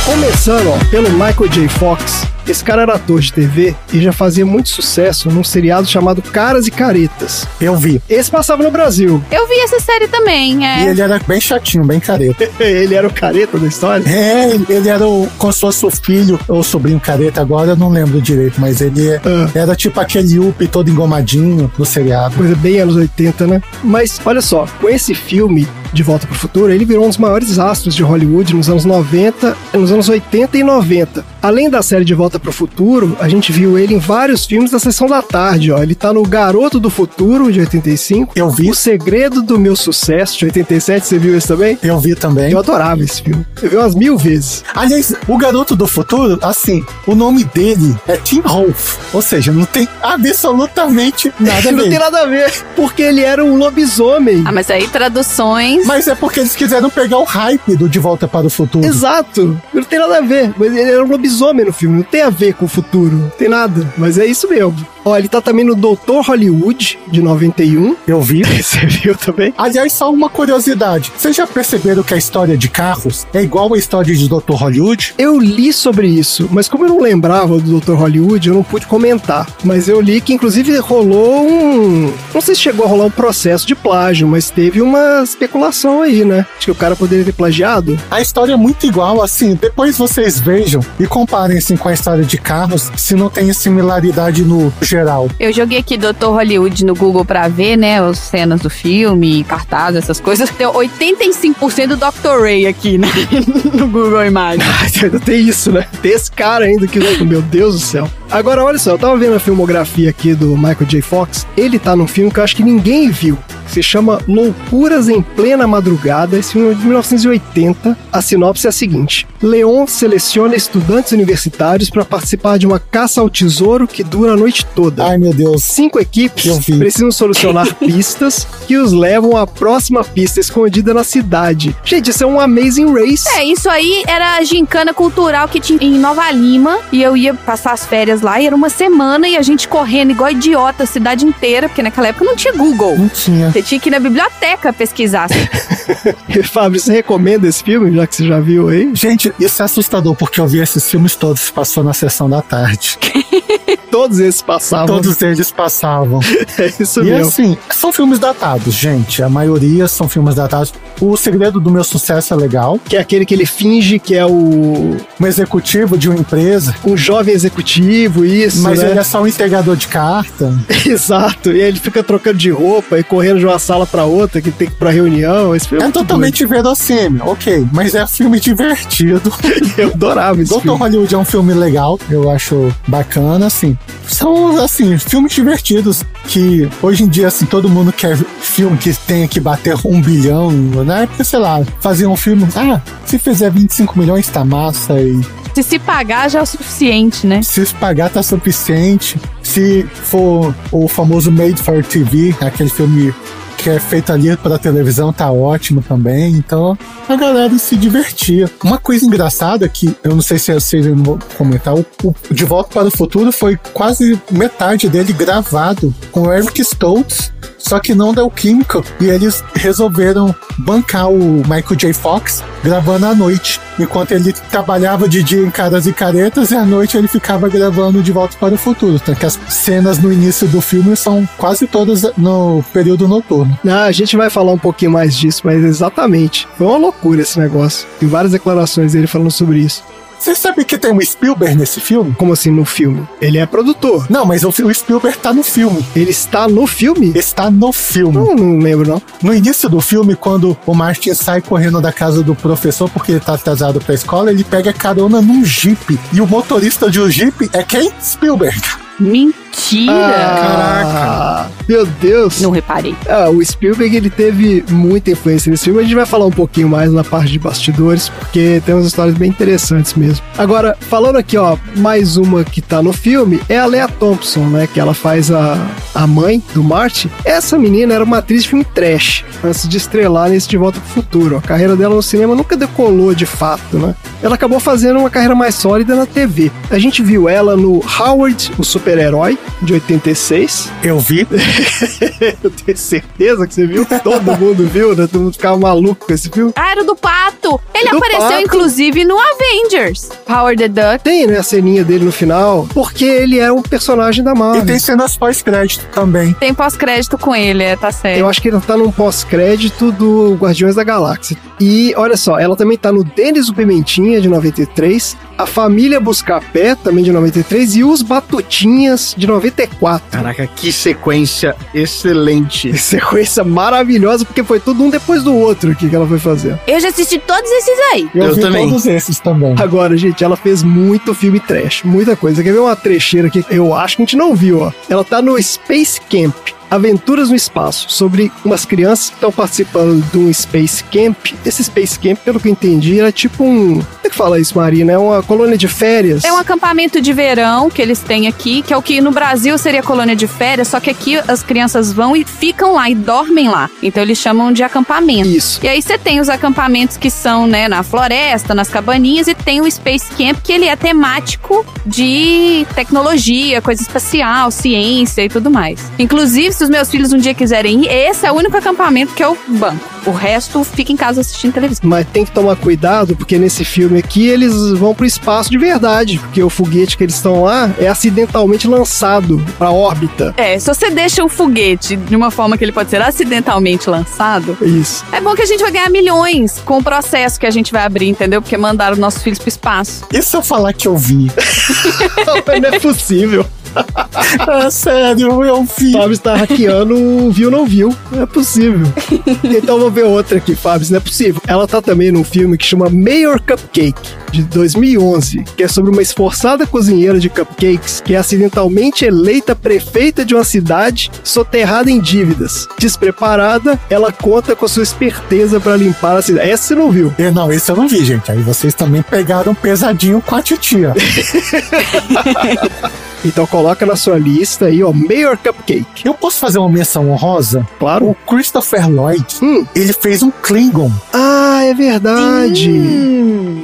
Começando, ó, pelo Michael J. Fox. Esse cara era ator de TV e já fazia muito sucesso num seriado chamado Caras e Caretas. Eu vi. Esse passava no Brasil. Eu vi essa série também, E é. ele era bem chatinho, bem careta. *laughs* Ele era o careta da história. É, ele era o, como se fosse o filho ou sobrinho careta, agora eu não lembro direito, mas ele é- Ah. era tipo aquele Yuppie todo engomadinho no seriado. Coisa bem anos 80, né? Mas olha só, com esse filme De Volta pro Futuro, ele virou um dos maiores astros de Hollywood nos anos 90, nos anos 80 e 90. Além da série De Volta pro Futuro, a gente viu ele em vários filmes da sessão da tarde, ó. Ele tá no Garoto do Futuro, de 85. Eu vi. O Segredo do Meu Sucesso, de 87. Você viu esse também? Eu vi também. Eu adorava esse filme. Eu vi umas mil vezes. Aliás, o garoto do futuro, assim, o nome dele é Tim Rolf. Ou seja, não tem absolutamente *laughs* nada a Não tem ver. nada a ver, porque ele era um lobisomem. Ah, mas aí traduções. Mas é porque eles quiseram pegar o hype do De Volta para o Futuro. Exato, não tem nada a ver. Mas ele era um lobisomem no filme, não tem a ver com o futuro, tem nada. Mas é isso mesmo. Ó, ele tá também no Doutor Hollywood, de 91. Eu vi. *laughs* Você viu também? Aliás, só uma curiosidade. Vocês já perceberam que a história de carros é igual à história de Dr. Hollywood? Eu li sobre isso, mas como eu não lembrava do Dr. Hollywood, eu não pude comentar. Mas eu li que inclusive rolou um. Não sei se chegou a rolar um processo de plágio, mas teve uma especulação aí, né? Acho que o cara poderia ter plagiado. A história é muito igual, assim. Depois vocês vejam e comparem assim, com a história de carros, se não tem similaridade no geral. Eu joguei aqui Dr. Hollywood no Google pra ver, né, as cenas do filme, cartaz, essas coisas. Tem 85% do Dr. Ray aqui, né, *laughs* no Google Imagens. *laughs* Ainda tem isso, né? Tem esse cara ainda que. Meu Deus do céu. Agora, olha só, eu tava vendo a filmografia aqui do Michael J. Fox. Ele tá num filme que eu acho que ninguém viu. Que se chama Loucuras em Plena Madrugada. Esse filme é de 1980. A sinopse é a seguinte: Leon seleciona estudantes universitários para participar de uma caça ao tesouro que dura a noite toda. Ai, meu Deus. Cinco equipes precisam solucionar *laughs* pistas que os levam à próxima pista escondida na cidade. Gente, isso é um Amazing Race. É, isso aí era a gincana cultural que tinha em Nova Lima. E eu ia passar as férias lá e era uma semana e a gente correndo igual idiota a cidade inteira, porque naquela época não tinha Google. Não tinha. Você tinha que ir na biblioteca pesquisar. *laughs* Fábio, você recomenda esse filme, já que você já viu aí? Gente, isso é assustador, porque eu vi esses filmes todos, passou na sessão da tarde. *laughs* Todos esses passavam. Todos eles passavam. *laughs* É isso E mesmo. assim, são filmes datados, gente. A maioria são filmes datados. O Segredo do Meu Sucesso é legal. Que é aquele que ele finge que é o Um executivo de uma empresa, um jovem executivo, isso, mas né? ele é só um entregador de carta. Exato. E aí ele fica trocando de roupa e correndo de uma sala pra outra, que tem que ir pra reunião. Esse filme é, É totalmente verossímil, ok. Mas é um filme divertido. doido. *laughs* Eu adorava esse Doutor filme. Hollywood é um filme legal, eu acho bacana, assim. São, assim, filmes divertidos que hoje em dia, assim, todo mundo quer filme que tenha que bater um bilhão, né? Porque, sei lá, fazer um filme, ah, se fizer 25 milhões tá massa e Se se pagar já é o suficiente, né? se pagar tá suficiente. Se for o famoso Made for TV, aquele filme que é feito ali pra televisão, tá ótimo também. Então a galera se divertia. Uma coisa engraçada que eu não sei se vocês vão comentar, o, o De Volta para o Futuro foi quase metade dele gravado com o Eric Stoltz. Só que não deu química e eles resolveram bancar o Michael J. Fox gravando à noite. Enquanto ele trabalhava de dia em caras e caretas, e à noite ele ficava gravando De Volta para o Futuro. Então, que as cenas no início do filme são quase todas no período noturno. Ah, a gente vai falar um pouquinho mais disso, mas exatamente. Foi uma loucura esse negócio. Tem várias declarações dele falando sobre isso. Você sabe que tem um Spielberg nesse filme? Como assim no filme? Ele é produtor. Não, mas o, o Spielberg tá no filme. Ele está no filme? Está no filme. Não, não lembro, não. No início do filme, quando o Martin sai correndo da casa do professor porque ele tá atrasado pra escola, ele pega carona num Jeep. E o motorista de um Jeep é quem? Spielberg. Mentira! Caraca. Meu Deus. Não reparei. Ah, o Spielberg ele teve muita influência nesse filme. A gente vai falar um pouquinho mais na parte de bastidores, porque tem umas histórias bem interessantes mesmo. Agora, falando aqui, ó, mais uma que tá no filme é a Lea Thompson, né? Que ela faz a, a mãe do Marty. Essa menina era uma atriz de filme trash antes de estrelar nesse De Volta pro Futuro. A carreira dela no cinema nunca decolou de fato, né? Ela acabou fazendo uma carreira mais sólida na TV. A gente viu ela no Howard, o super-herói, de 86. Eu vi. *laughs* Eu tenho certeza que você viu. Todo mundo viu, né? Todo mundo ficava maluco com esse filme. Ah, era do Pato! Ele Do apareceu, Pato. inclusive, no Avengers. Power the Duck. Tem, né, a ceninha dele no final, porque ele é um personagem da E Marvel. tem cenas pós-crédito também. Tem pós-crédito com ele, é, tá certo. Eu acho que ele tá num pós-crédito do Guardiões da Galáxia. E olha só, ela também tá no Denis o Pimentinha, de 93, A Família Buscapé, também de 93, e Os Batutinhas, de 94. Caraca, que sequência excelente. Que *laughs* sequência maravilhosa, porque foi tudo um depois do outro aqui que ela foi fazer. Eu já assisti todos esses aí. Eu, Eu vi também. todos esses também. Agora, gente, ela fez muito filme trash, muita coisa. Quer ver uma trecheira aqui? Eu acho que a gente não viu, ó. Ela tá no Space Camp. Aventuras no Espaço, sobre umas crianças que estão participando de um Space Camp. Esse Space Camp, pelo que eu entendi, era tipo um. Como é que fala isso, Marina? É uma colônia de férias. É um acampamento de verão que eles têm aqui, que é o que no Brasil seria colônia de férias, só que aqui as crianças vão e ficam lá e dormem lá. Então eles chamam de acampamento. Isso. E aí você tem os acampamentos que são, né, na floresta, nas cabaninhas, e tem o Space Camp, que ele é temático de tecnologia, coisa espacial, ciência e tudo mais. Inclusive, se os meus filhos um dia quiserem ir, esse é o único acampamento que eu banco. O resto fica em casa assistindo televisão. Mas tem que tomar cuidado, porque nesse filme aqui eles vão pro espaço de verdade. Porque o foguete que eles estão lá é acidentalmente lançado pra órbita. É, se você deixa o foguete de uma forma que ele pode ser acidentalmente lançado, Isso. é bom que a gente vai ganhar milhões com o processo que a gente vai abrir, entendeu? Porque mandaram nossos filhos pro espaço. E se eu falar que eu vi? *laughs* não é possível. É sério, eu vi. Fábio está hackeando o viu não viu. Não é possível. *laughs* então vou ver outra aqui, Fábio. Não é possível. Ela tá também num filme que chama Mayor Cupcake, de 2011, que é sobre uma esforçada cozinheira de cupcakes que é acidentalmente eleita prefeita de uma cidade soterrada em dívidas. Despreparada, ela conta com a sua esperteza para limpar a cidade. Essa você não viu. Eu, não, esse eu não vi, gente. Aí vocês também pegaram pesadinho com a titia. *laughs* *laughs* Então coloca na sua lista aí, ó, Mayor Cupcake. Eu posso fazer uma menção honrosa? Claro. O Christopher Lloyd, Hum. ele fez um Klingon Ah, é verdade.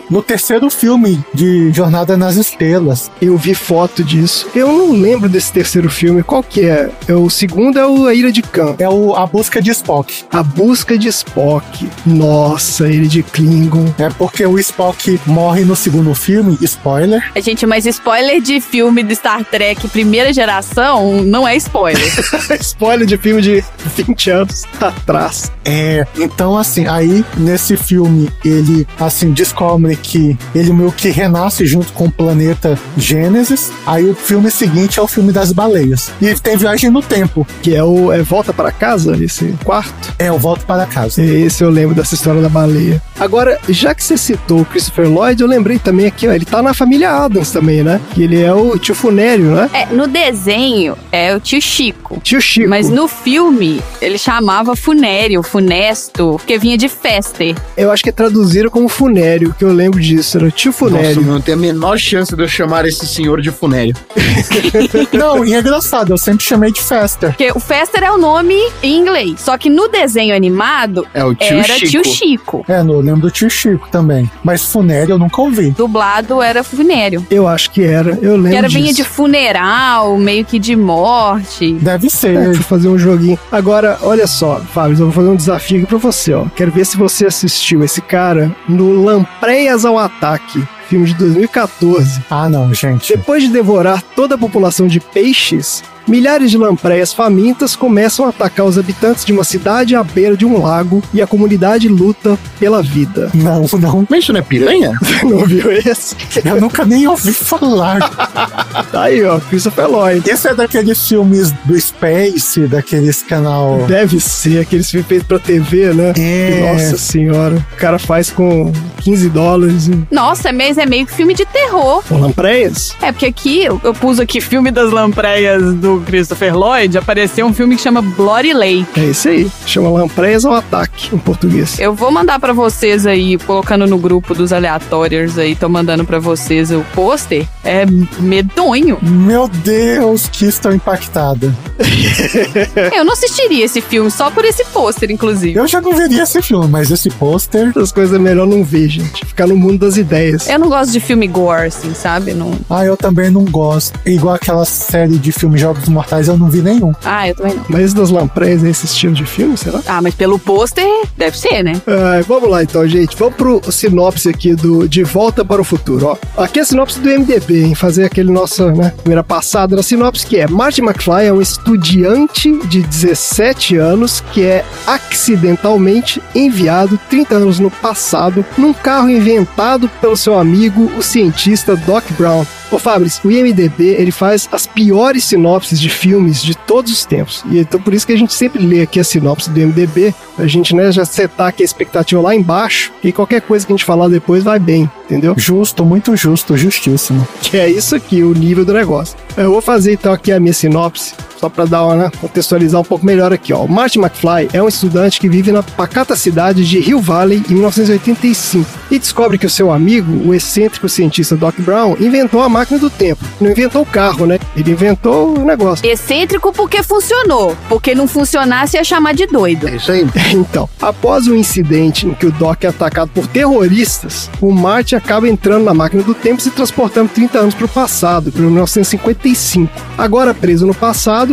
no terceiro filme de Jornada nas Estrelas. Eu vi foto disso. Eu não lembro desse terceiro filme. Qual que é? é o segundo é o A Ira de Khan. É o A Busca de Spock. A Busca de Spock. Nossa, ele de Klingon. É porque o Spock morre no segundo filme, spoiler. Gente, mas spoiler de filme de Star Trek primeira geração não é spoiler. *laughs* Spoiler de filme de 20 anos atrás. É, então assim, aí nesse filme ele assim descobre que ele meio que renasce junto com o planeta Gênesis. Aí o filme seguinte é o filme das baleias. E tem viagem no tempo. Que é o é Volta para Casa, esse quarto. É, eu volto para casa. Esse eu lembro dessa história da baleia. Agora, já que você citou o Christopher Lloyd, eu lembrei também aqui, ó, ele tá na família Adams também, né? Que ele é o tio Funério, né? É, no desenho é o tio Chico. Tio Chico. Mas no filme ele chamava Funério, Funesto, porque vinha de Fester. Eu acho que traduziram como Funério, que eu lembro disso. Era o tio Nossa, Funério. não tem a menor chance de eu chamar esse senhor de funério. *laughs* Não, e é engraçado, eu sempre chamei de Fester. Porque o Fester é o nome em inglês. Só que no desenho animado É o tio era Chico. tio Chico. É, no, eu lembro do tio Chico também. Mas Funério eu nunca ouvi. Dublado era Funério. Eu acho que era. Eu lembro Que era disso. vinha de funeral, meio que de morte. Deve ser. É, fui fazer um joguinho. Agora, olha só, Fábio, eu vou fazer um desafio aqui pra você, ó. Quero ver se você assistiu esse cara no Lampreias ao Ataque, filme de 2014. Ah, não, gente. Depois de devorar toda a população de peixes, milhares de lampreias famintas começam a atacar os habitantes de uma cidade à beira de um lago e a comunidade luta pela vida. Não, não. Mas isso não é piranha? *laughs* Não viu esse? Eu nunca nem ouvi falar. Tá aí, ó, Christopher Lloyd. Esse é daqueles filmes do Space, daqueles canal. Deve ser aqueles filmes feitos pra TV, né? É. Nossa senhora. O cara faz com 15 dólares. Nossa, mas é meio que filme de terror. Com lampreias? É, porque aqui, eu, eu pus aqui filme das lampreias do Christopher Lloyd, apareceu um filme que chama Bloody Lake. É isso aí. Chama Lampreias ao Ataque, em português. Eu vou mandar pra vocês aí, colocando no grupo dos aleatórios aí, tô mandando pra vocês o pôster. É medonho. Meu Deus, que estou impactada. *laughs* Eu não assistiria esse filme só por esse pôster, inclusive. Eu já não veria esse filme, mas esse pôster. Essas coisas é melhor não ver, gente. Ficar no mundo das ideias. Eu não gosto de filme gore, assim, sabe? Não... Ah, eu também não gosto. Igual aquela série de filmes Jogos Mortais, eu não vi nenhum. Ah, eu também não. Mas esse das Lampreias é esse estilo de filme, será? Ah, mas pelo pôster, deve ser, né? Ai, vamos lá então, gente. Vamos pro sinopse aqui do De Volta para o Futuro, ó. Aqui é a sinopse do MDB, em fazer aquele nosso, né, primeira passada na sinopse, que é Marty McFly é um estudiante de 17 anos que é acidentalmente enviado 30 anos no passado num carro inventado pelo seu amigo, o cientista Doc Brown. Ô Fabris, o IMDB ele faz as piores sinopses de filmes de todos os tempos. E então por isso que a gente sempre lê aqui a sinopse do IMDB, pra gente né, já setar aqui a expectativa lá embaixo, e qualquer coisa que a gente falar depois vai bem, entendeu? Justo, muito justo, justíssimo. Que é isso aqui, o nível do negócio. Eu vou fazer então aqui a minha sinopse, só para dar uma, né, contextualizar um pouco melhor aqui, ó. O Marty McFly é um estudante que vive na pacata cidade de Hill Valley em 1985 e descobre que o seu amigo, o excêntrico cientista Doc Brown, inventou a máquina do tempo. Não inventou o carro, né? Ele inventou o negócio. Excêntrico porque funcionou. Porque não funcionasse ia chamar de doido. É isso aí. *laughs* Então, após um incidente em que o Doc é atacado por terroristas, o Marty acaba entrando na máquina do tempo e se transportando 30 anos para o passado, para 1955. Agora preso no passado,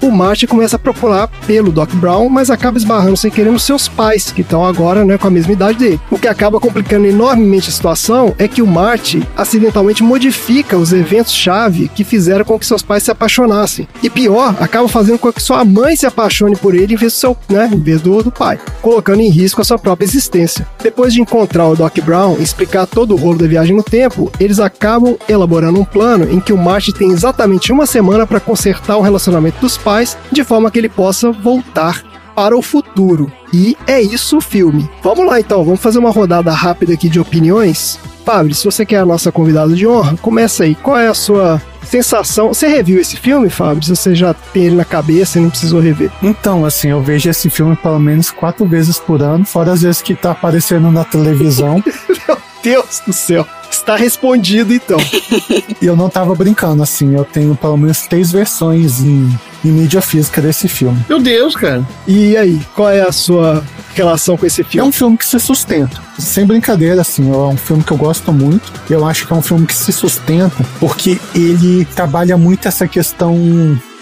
o Marty começa a procurar pelo Doc Brown, mas acaba esbarrando sem querer nos seus pais, que estão agora né, com a mesma idade dele. O que acaba complicando enormemente a situação é que o Marty acidentalmente modifica os eventos-chave que fizeram com que seus pais se apaixonassem. E pior, acaba fazendo com que sua mãe se apaixone por ele em vez do, seu, né, em vez do, do pai, colocando em risco a sua própria existência. Depois de encontrar o Doc Brown e explicar todo o rolo da viagem no tempo, eles acabam elaborando um plano em que o Marty tem exatamente uma semana para consertar o relacionamento dos pais, de forma que ele possa voltar para o futuro. E é isso o filme. Vamos lá então, vamos fazer uma rodada rápida aqui de opiniões. Fábio, se você quer a nossa convidada de honra, começa aí. Qual é a sua sensação? Você reviu esse filme, Fábio? Se você já tem ele na cabeça e não precisou rever? Então, assim, eu vejo esse filme pelo menos quatro vezes por ano, fora as vezes que tá aparecendo na televisão. *laughs* Meu Deus do céu. Está respondido então. *laughs* e eu não tava brincando, assim, eu tenho pelo menos três versões em, em mídia física desse filme. Meu Deus, cara. E aí, qual é a sua relação com esse É filme? um filme que se sustenta. Sem brincadeira, assim, é um filme que eu gosto muito. Eu acho que é um filme que se sustenta porque ele trabalha muito essa questão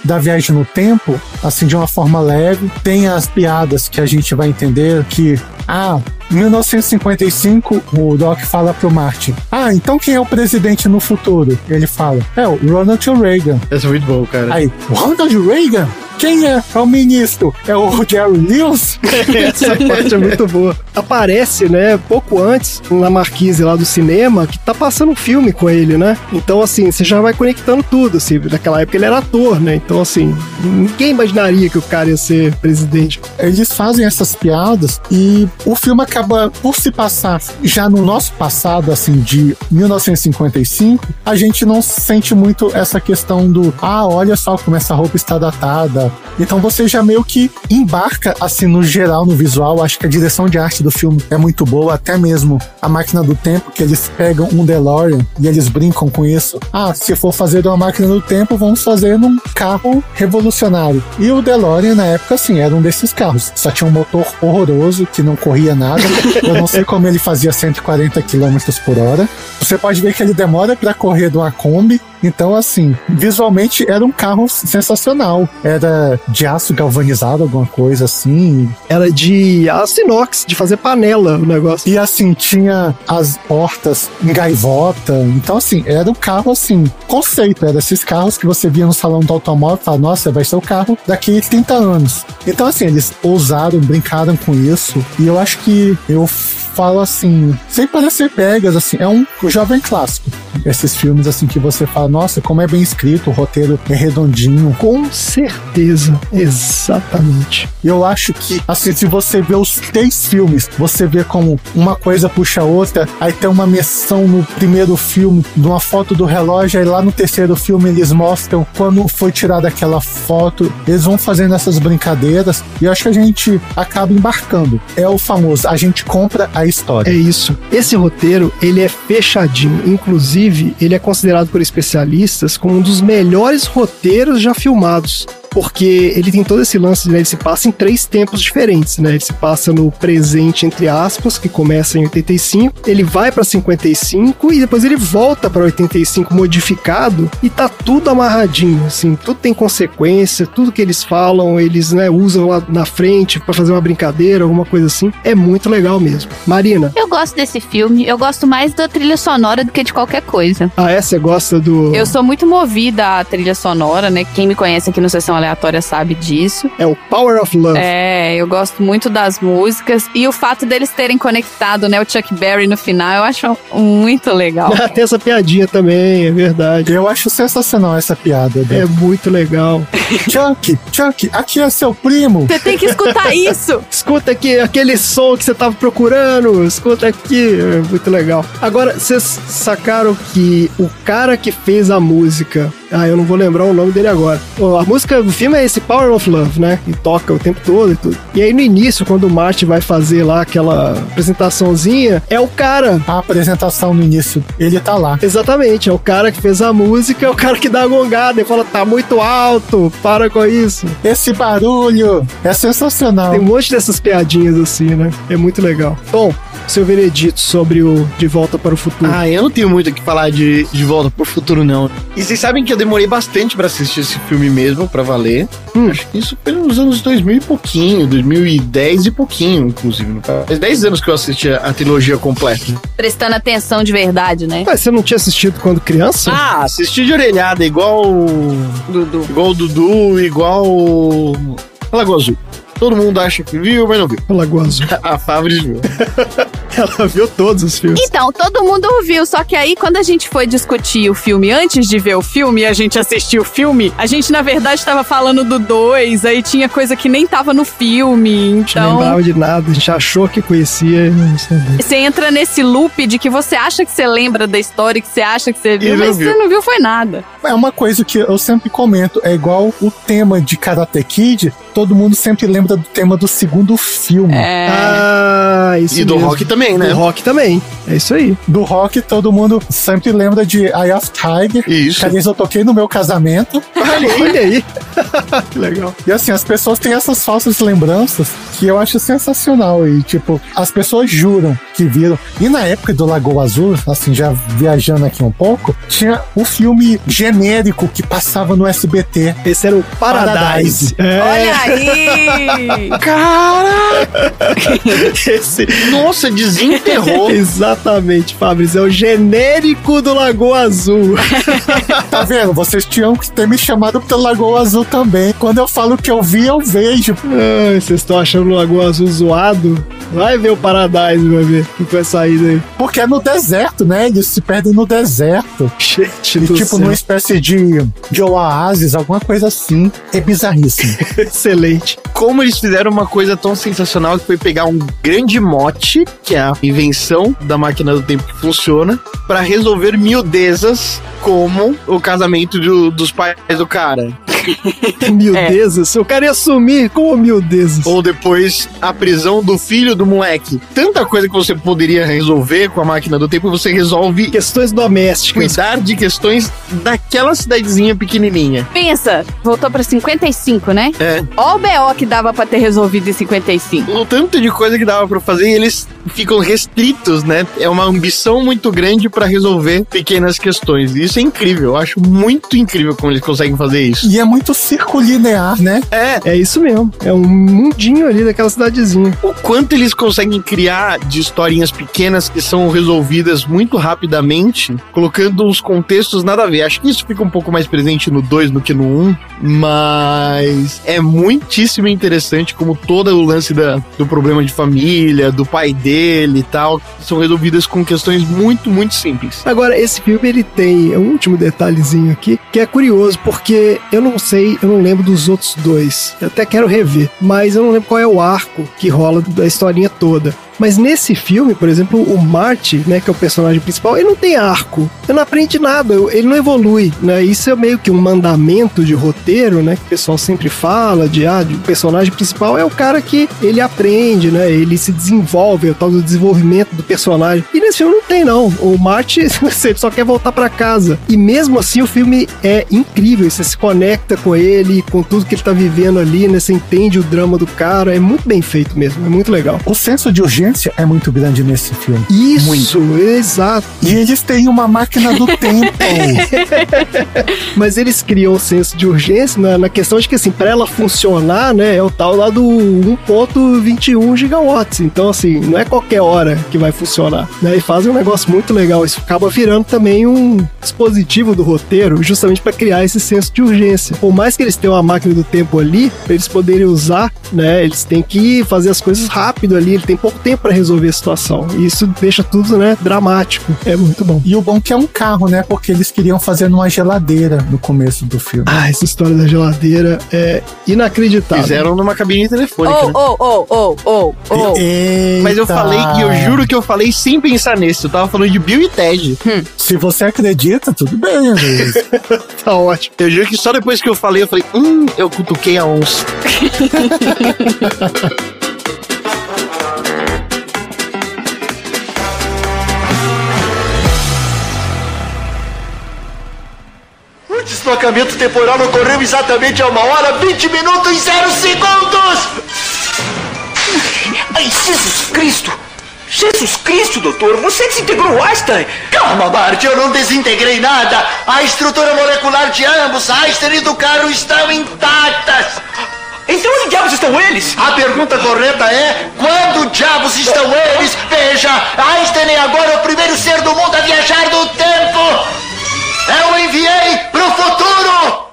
da viagem no tempo, assim, de uma forma leve. Tem as piadas que a gente vai entender que, ah, em 1955, o Doc fala pro Martin: Ah, então quem é o presidente no futuro? Ele fala: É o Ronald Reagan. Essa é muito bom, cara. Aí, Ronald Reagan? Quem é? É o ministro? É o Jerry Lewis? *laughs* Essa parte é muito boa. Aparece, né, pouco antes, na marquise lá do cinema, que tá passando um filme com ele, né? Então, assim, você já vai conectando tudo, assim. Naquela época ele era ator, né? Então, assim, ninguém imaginaria que o cara ia ser presidente. Eles fazem essas piadas e o filme acaba por se passar já no nosso passado, assim, de 1955, a gente não sente muito essa questão do ah, olha só como essa roupa está datada. Então você já meio que embarca, assim, no geral, no visual. Acho que a direção de arte do filme é muito boa, até mesmo a máquina do tempo, que eles pegam um DeLorean e eles brincam com isso. Ah, se for fazer uma máquina do tempo, vamos fazer num carro revolucionário. E o DeLorean, na época, assim, era um desses carros. Só tinha um motor horroroso que não corria nada. Eu não sei como ele fazia 140 km por hora. Você pode ver que ele demora para correr de uma Kombi. Então, assim, visualmente era um carro sensacional. Era de aço galvanizado, alguma coisa assim. Era de aço inox, de fazer panela o negócio. E assim, tinha as portas em gaivota. Então, assim, era um carro assim, conceito. Era esses carros que você via no salão do automóvel e falava, nossa, vai ser o carro daqui a 30 anos. Então, assim, eles ousaram, brincaram com isso. E eu acho que eu falo assim, sem parecer pegas, assim, é um jovem clássico. Esses filmes, assim, que você fala, nossa, como é bem escrito, o roteiro é redondinho. Com certeza, exatamente. Eu acho que, assim, se você vê os três filmes, você vê como uma coisa puxa a outra, aí tem uma menção no primeiro filme de uma foto do relógio, aí lá no terceiro filme eles mostram quando foi tirada aquela foto, eles vão fazendo essas brincadeiras, e eu acho que a gente acaba embarcando. É o famoso, a gente compra a história. É isso. Esse roteiro, ele é fechadinho. Inclusive, ele é considerado por especialistas como um dos melhores roteiros já filmados. Porque ele tem todo esse lance, né? Ele se passa em três tempos diferentes, né? Ele se passa no presente, entre aspas, que começa em 85, ele vai pra 55 e depois ele volta pra 85 modificado e tá tudo amarradinho, assim, tudo tem consequência, tudo que eles falam, eles, né, usam lá na frente pra fazer uma brincadeira, alguma coisa assim. É muito legal mesmo. Marina, Eu gosto desse filme. Eu gosto mais da trilha sonora do que de qualquer coisa. ah, é? Você gosta do. Eu sou muito movida à trilha sonora, né? Quem me conhece aqui no Sessão Aleatória sabe disso. É o Power of Love. É, eu gosto muito das músicas. E o fato deles terem conectado, né, o Chuck Berry no final, eu acho muito legal. *laughs* Tem essa piadinha também, é verdade. Eu acho sensacional essa piada. É Né? muito legal. *laughs* Chuck, Chuck, aqui é seu primo. Você tem que escutar *laughs* isso! Escuta aqui aquele som que você tava procurando. Escuta aqui. É muito legal. Agora, vocês sacaram que o cara que fez a música. Ah, eu não vou lembrar o nome dele agora. A música do filme é esse Power of Love, né? E toca o tempo todo e tudo. E aí no início, quando o Marty vai fazer lá aquela apresentaçãozinha, é o cara. A apresentação no início, ele tá lá. Exatamente, é o cara que fez a música, é o cara que dá a gongada e fala, tá muito alto, para com isso. Esse barulho é sensacional. Tem um monte dessas piadinhas assim, né? É muito legal. Bom, seu veredito sobre o De Volta para o Futuro. Ah, eu não tenho muito o que falar de, de Volta pro Futuro, não. E vocês sabem que eu demorei bastante pra assistir esse filme mesmo, pra valer. Hum. Acho que isso foi nos anos 2000 e pouquinho, 2010 e pouquinho, inclusive. Faz 10 anos que eu assisti a, a trilogia completa. Prestando atenção de verdade, né? Mas você não tinha assistido quando criança? Ah, assisti de orelhada, igual. o- Dudu. Igual o Dudu, igual. o Lagoa Azul. Todo mundo acha que viu, mas não viu. Lagoa Azul. *laughs* A Fabris viu. *laughs* Ela viu todos os filmes. Então, todo mundo viu, só que aí quando a gente foi discutir o filme antes de ver o filme e a gente assistiu o filme, a gente na verdade tava falando do 2, aí tinha coisa que nem tava no filme, A gente não então lembrava de nada, a gente achou que conhecia e não sabia. você entra nesse loop de que você acha que você lembra da história, que você acha que você viu, E mas viu. você não viu foi nada. É uma coisa que eu sempre comento, é igual o tema de Karate Kid, todo mundo sempre lembra do tema do segundo filme. É. Ah, isso E do mesmo. rock também, né? Do rock também. É isso aí. Do rock, todo mundo sempre lembra de Eye of Tiger. Isso. Que aliás eu toquei no meu casamento. Olha aí. *laughs* que legal. E assim, as pessoas têm essas falsas lembranças que eu acho sensacional. E, tipo, as pessoas juram que viram. E na época do Lagoa Azul, assim, já viajando aqui um pouco, tinha o filme genérico que passava no SBT. Esse era o Paradise. É, Olha aí! *laughs* esse. Nossa, desenterrou. *laughs* Exatamente, Fabrício. É o genérico do Lagoa Azul. *laughs* Tá vendo? Vocês tinham que ter me chamado pelo Lagoa Azul também. Quando eu falo que eu vi, eu vejo. Vocês estão achando o Lagoa Azul zoado? Vai ver o Paradise, vai ver o que vai sair daí. Porque é no deserto, né? Eles se perdem no deserto. Gente E, tipo, céu. numa espécie de, de oásis, alguma coisa assim. É bizarríssimo. *laughs* Excelente. Como eles fizeram uma coisa tão sensacional que foi pegar um grande mote, que é a invenção da máquina do tempo que funciona, pra resolver miudezas como o casamento do- dos pais do cara. Miudezas. O cara ia sumir com miudezas. Ou depois a prisão do filho do moleque. Tanta coisa que você poderia resolver com a máquina do tempo, você resolve Questões domésticas. cuidar de questões daquela cidadezinha pequenininha. Pensa, voltou pra 55, né? É. Ó o BO que dava pra ter resolvido em 55. O tanto de coisa que dava pra fazer e eles ficam restritos, né? É uma ambição muito grande pra resolver pequenas questões. E Isso é incrível. Eu acho muito incrível como eles conseguem fazer isso. E é muito circulinear, né? É, É isso mesmo. É um mundinho ali daquela cidadezinha. o quanto eles conseguem criar de historinhas pequenas que são resolvidas muito rapidamente, colocando uns contextos nada a ver. Acho que isso fica um pouco mais presente no 2 do que no 1, um, mas é muitíssimo interessante como todo o lance da, do problema de família, do pai dele e tal, são resolvidas com questões muito, muito simples. Agora, esse filme ele tem um último detalhezinho aqui que é curioso, porque eu não sei, eu não lembro dos outros dois. Eu até quero rever, mas eu não lembro qual é o arco que rola da historinha toda. Mas nesse filme, por exemplo, o Marty, né, que é o personagem principal, ele não tem arco. Ele não aprende nada, ele não evolui, né? Isso é meio que um mandamento de roteiro, né, que o pessoal sempre fala de ah, o personagem principal é o cara que ele aprende, né? Ele se desenvolve, é o tal do desenvolvimento do personagem. E nesse filme não tem não. O Marty *laughs* ele só quer voltar pra casa. E mesmo assim o filme é incrível, você se conecta com ele, com tudo que ele tá vivendo ali, né? Você entende o drama do cara, é muito bem feito mesmo, é muito legal. O senso de urgência é muito grande nesse filme. Isso, exato. E eles têm uma máquina do *laughs* tempo. Mas eles criam um senso de urgência na, na questão de que, assim, pra ela funcionar, né, é o tal lá do 1.21 gigawatts. Então, assim, não é qualquer hora que vai funcionar, né? E fazem um negócio muito legal. Isso acaba virando também um dispositivo do roteiro, justamente para criar esse senso de urgência. Por mais que eles tenham a máquina do tempo ali, pra eles poderem usar, né, eles têm que fazer as coisas rápido ali, ele tem pouco tempo para resolver a situação. E isso deixa tudo, né, dramático. É muito bom. E o bom que é um carro, né? Porque eles queriam fazer numa geladeira no começo do filme. Ah, essa história da geladeira é inacreditável. Fizeram numa cabine telefônica. Oh, né? oh, oh, oh, oh, oh. Mas eu Eita. falei, e eu juro que eu falei sem pensar nisso. Eu tava falando de Bill e Ted. Se você acredita, tudo bem. *laughs* Tá ótimo. Eu juro que só depois que eu falei, eu falei, hum, eu cutuquei a onça. *laughs* deslocamento temporal ocorreu exatamente a uma hora, 20 minutos e 0 segundos! Ai, Jesus Cristo! Jesus Cristo, doutor, você desintegrou Einstein! Calma, Bart, eu não desintegrei nada. A estrutura molecular de ambos, Einstein e do carro, estão intactas. Então onde diabos estão eles? A pergunta correta é: quando diabos estão eles? Veja, Einstein é agora o primeiro ser do mundo a viajar no tempo. Eu enviei pro futuro.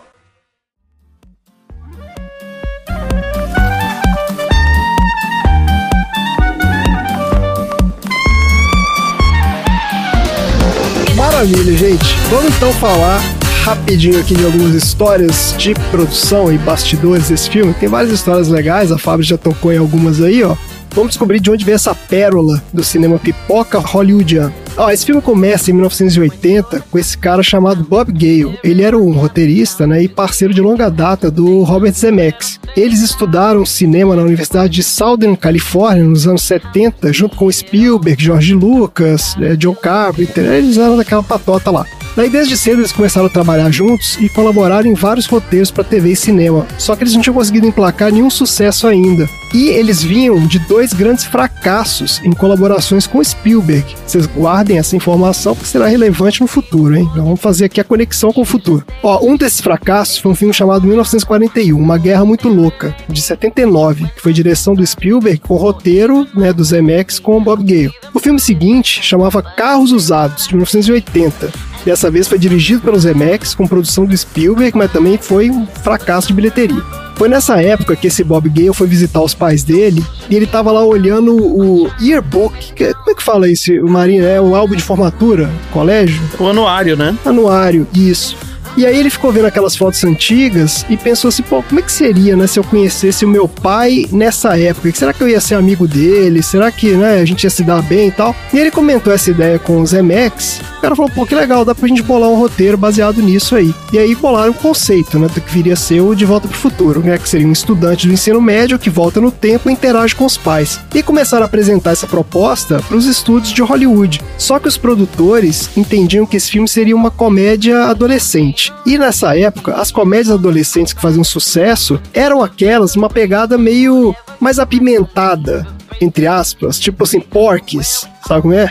Maravilha, gente. Vamos então falar rapidinho aqui de algumas histórias de produção e bastidores desse filme. Tem várias histórias legais, a Fábio já tocou em algumas aí, ó. Vamos descobrir de onde veio essa pérola do cinema pipoca hollywoodiano. Ó, esse filme começa em 1980 com esse cara chamado Bob Gale. Ele era um roteirista né, e parceiro de longa data do Robert Zemeckis. Eles estudaram cinema na Universidade de Southern California nos anos 70, junto com Spielberg, George Lucas, né, John Carpenter. Eles eram daquela patota lá. Daí, desde cedo, eles começaram a trabalhar juntos e colaboraram em vários roteiros para TV e cinema. Só que eles não tinham conseguido emplacar nenhum sucesso ainda. E eles vinham de dois grandes fracassos em colaborações com Spielberg. Vocês guardem essa informação porque será relevante no futuro, hein? Então vamos fazer aqui a conexão com o futuro. Ó, um desses fracassos foi um filme chamado 1941, Uma Guerra Muito Louca, de 79, que foi direção do Spielberg com roteiro né, do Zemeckis com Bob Gale. O filme seguinte chamava Carros Usados, de 1980. Dessa vez foi dirigido pelo Zemeckis, com produção do Spielberg, mas também foi um fracasso de bilheteria. Foi nessa época que esse Bob Gale foi visitar os pais dele e ele tava lá olhando o yearbook. Que, como é que fala isso, Marinho? É o álbum de formatura? Colégio? O anuário, né? Anuário, isso. E aí ele ficou vendo aquelas fotos antigas e pensou assim, pô, como é que seria, né, se eu conhecesse o meu pai nessa época? Será que eu ia ser amigo dele? Será que, né, a gente ia se dar bem e tal? E ele comentou essa ideia com o Zemex. O cara falou, pô, que legal, dá pra gente bolar um roteiro baseado nisso aí. E aí bolaram um conceito, né, do que viria a ser o De Volta pro Futuro, né, que seria um estudante do ensino médio que volta no tempo e interage com os pais. E começaram a apresentar essa proposta para os estúdios de Hollywood. Só que os produtores entendiam que esse filme seria uma comédia adolescente. E nessa época, as comédias adolescentes que faziam sucesso eram aquelas, uma pegada meio mais apimentada, entre aspas, tipo assim, Porques, sabe como é?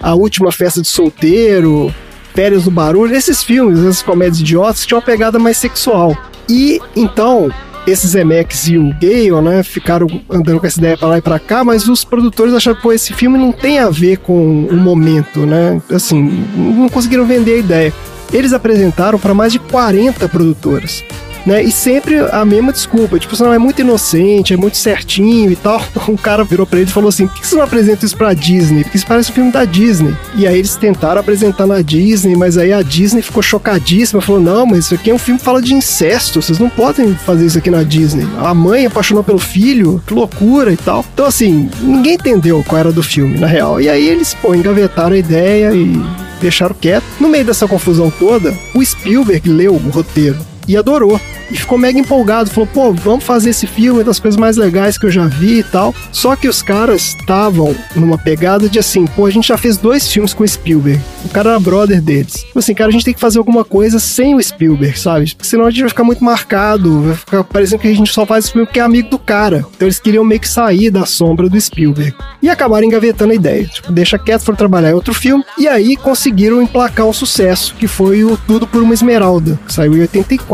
A última festa de solteiro, Férias do Barulho, esses filmes, essas comédias idiotas, tinham uma pegada mais sexual. E então, esses Zemeckis e o Gale, né, ficaram andando com essa ideia pra lá e pra cá, mas os produtores acharam que esse filme não tem a ver com o momento, né? Assim, não conseguiram vender a ideia. Eles apresentaram para mais de 40 produtoras né? E sempre a mesma desculpa, tipo, não é muito inocente, é muito certinho e tal. *laughs* Um cara virou pra ele e falou assim: por que você não apresenta isso pra Disney? Porque isso parece um filme da Disney. E aí eles tentaram apresentar na Disney, mas aí a Disney ficou chocadíssima, falou: não, mas isso aqui é um filme que fala de incesto, vocês não podem fazer isso aqui na Disney. A mãe apaixonou pelo filho, que loucura e tal. Então, assim, ninguém entendeu qual era do filme, na real. E aí eles, pô, engavetaram a ideia e deixaram quieto. No meio dessa confusão toda, o Spielberg leu o roteiro e adorou e ficou mega empolgado. Falou, pô, vamos fazer esse filme, é das coisas mais legais que eu já vi e tal. Só que os caras estavam numa pegada de assim, pô, a gente já fez dois filmes com o Spielberg. O cara era brother deles. Tipo assim, cara, a gente tem que fazer alguma coisa sem o Spielberg, sabe? Porque senão a gente vai ficar muito marcado, vai ficar parecendo que a gente só faz esse filme porque é amigo do cara. Então eles queriam meio que sair da sombra do Spielberg. E acabaram engavetando a ideia. Tipo, deixa quieto, foram trabalhar em outro filme. E aí conseguiram emplacar um sucesso, que foi o Tudo por uma Esmeralda, que saiu em 84.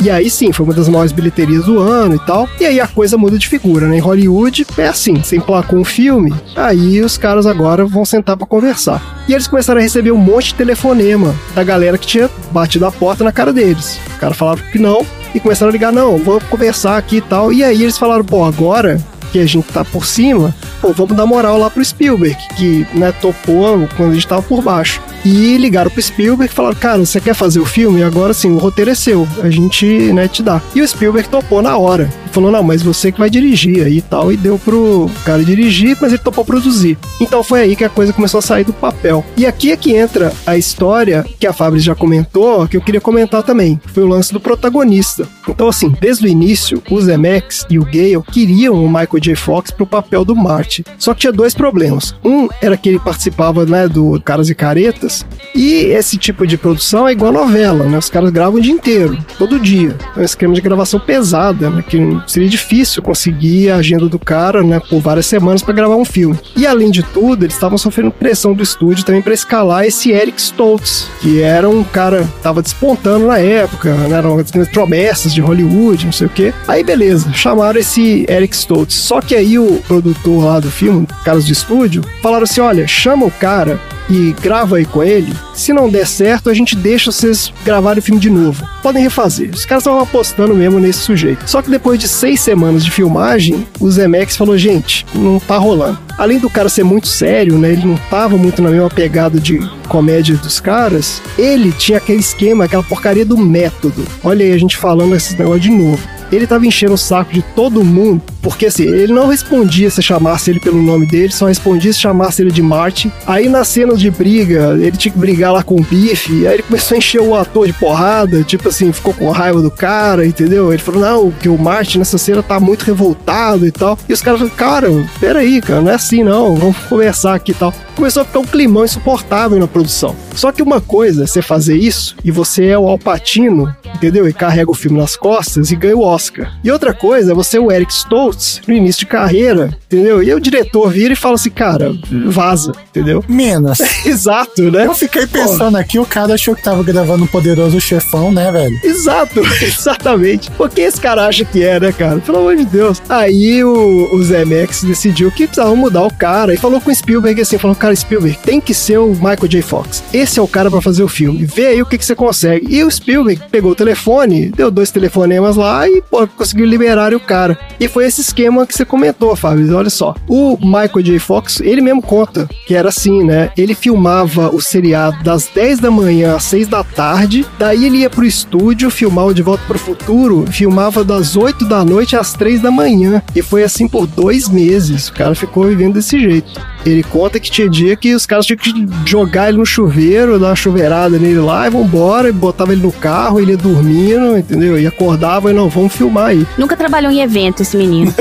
E aí sim, foi uma das maiores bilheterias do ano e tal. E aí a coisa muda de figura, né? Em Hollywood é assim, você emplacou um filme, aí os caras agora vão sentar para conversar. E eles começaram a receber um monte de telefonema da galera que tinha batido a porta na cara deles. O cara falava que não e começaram a ligar, não, vamos conversar aqui e tal. E aí eles falaram, pô, agora que a gente tá por cima, pô, vamos dar moral lá pro Spielberg, que, né, topou quando a gente tava por baixo. E ligaram pro Spielberg e falaram, cara, você quer fazer o filme? Agora sim, o roteiro é seu, a gente, né, te dá. E o Spielberg topou na hora. Falou, não, mas você que vai dirigir aí e tal. E deu pro cara dirigir, mas ele topou produzir. Então foi aí que a coisa começou a sair do papel. E aqui é que entra a história que a Fabris já comentou, que eu queria comentar também. Foi o lance do protagonista. Então, assim, desde o início, o Zemeckis e o Gale queriam o Michael J. Fox pro papel do Marty. Só que tinha dois problemas. Um era que ele participava, né, do Caras e Caretas. E esse tipo de produção é igual novela, né? Os caras gravam o dia inteiro, todo dia. É um esquema de gravação pesada, né? Que seria difícil conseguir a agenda do cara, né? Por várias semanas para gravar um filme. E além de tudo, eles estavam sofrendo pressão do estúdio também para escalar esse Eric Stoltz, que era um cara que tava despontando na época, né? Eram promessas de Hollywood, não sei o quê. Aí beleza, chamaram esse Eric Stoltz. Só que aí o produtor lá do filme, caras de estúdio, falaram assim: olha, chama o cara e grava aí com ele. Se não der certo, a gente deixa vocês gravarem o filme de novo. Podem refazer. Os caras estavam apostando mesmo nesse sujeito. Só que depois de seis semanas de filmagem, o Zemex falou: gente, não tá rolando. Além do cara ser muito sério, né? Ele não tava muito na mesma pegada de comédia dos caras. Ele tinha aquele esquema, aquela porcaria do método. Olha aí a gente falando esse negócio de novo ele tava enchendo o saco de todo mundo, porque assim, ele não respondia se chamasse ele pelo nome dele, só respondia se chamasse ele de Martin. Aí nas cenas de briga, ele tinha que brigar lá com o Biff, aí ele começou a encher o ator de porrada, tipo assim, ficou com raiva do cara, entendeu? Ele falou, não, que o Martin nessa cena tá muito revoltado e tal. E os caras falaram, cara, peraí, cara, não é assim não, vamos *laughs* conversar aqui e tal. Começou a ficar um climão insuportável na produção. Só que uma coisa é você fazer isso e você é o Alpatino, entendeu? E carrega o filme nas costas e ganha o Oscar. E outra coisa é você o Eric Stoltz no início de carreira, entendeu? E o diretor vira e fala assim, cara, vaza, entendeu? Menos. *laughs* Exato, né? Eu fiquei pensando aqui, o cara achou que tava gravando um poderoso chefão, né, velho? Exato, *laughs* exatamente. Porque esse cara acha que é, né, cara? Pelo amor de Deus. Aí o, o Zemex decidiu que precisava mudar o cara e falou com o Spielberg assim, falou, cara, Spielberg, tem que ser o Michael J. Fox. Esse é o cara para fazer o filme. Vê aí o que, que você consegue. E o Spielberg pegou o telefone, deu dois telefonemas lá e pô, conseguiu liberar o cara. E foi esse esquema que você comentou, Fábio. Olha só. O Michael J. Fox, ele mesmo conta que era assim, né? Ele filmava o seriado das 10 da manhã às 6 da tarde, daí ele ia pro estúdio filmar o De Volta pro Futuro, filmava das 8 da noite às 3 da manhã. E foi assim por dois meses. O cara ficou vivendo desse jeito. Ele conta que tinha dia que os caras tinham que jogar ele no chuveiro, dar uma chuveirada nele lá e vambora, e botava ele no carro, ele ia dormindo, entendeu? E acordava e não, vamos filmar aí. *laughs* Nunca trabalhou em evento esse menino. *laughs*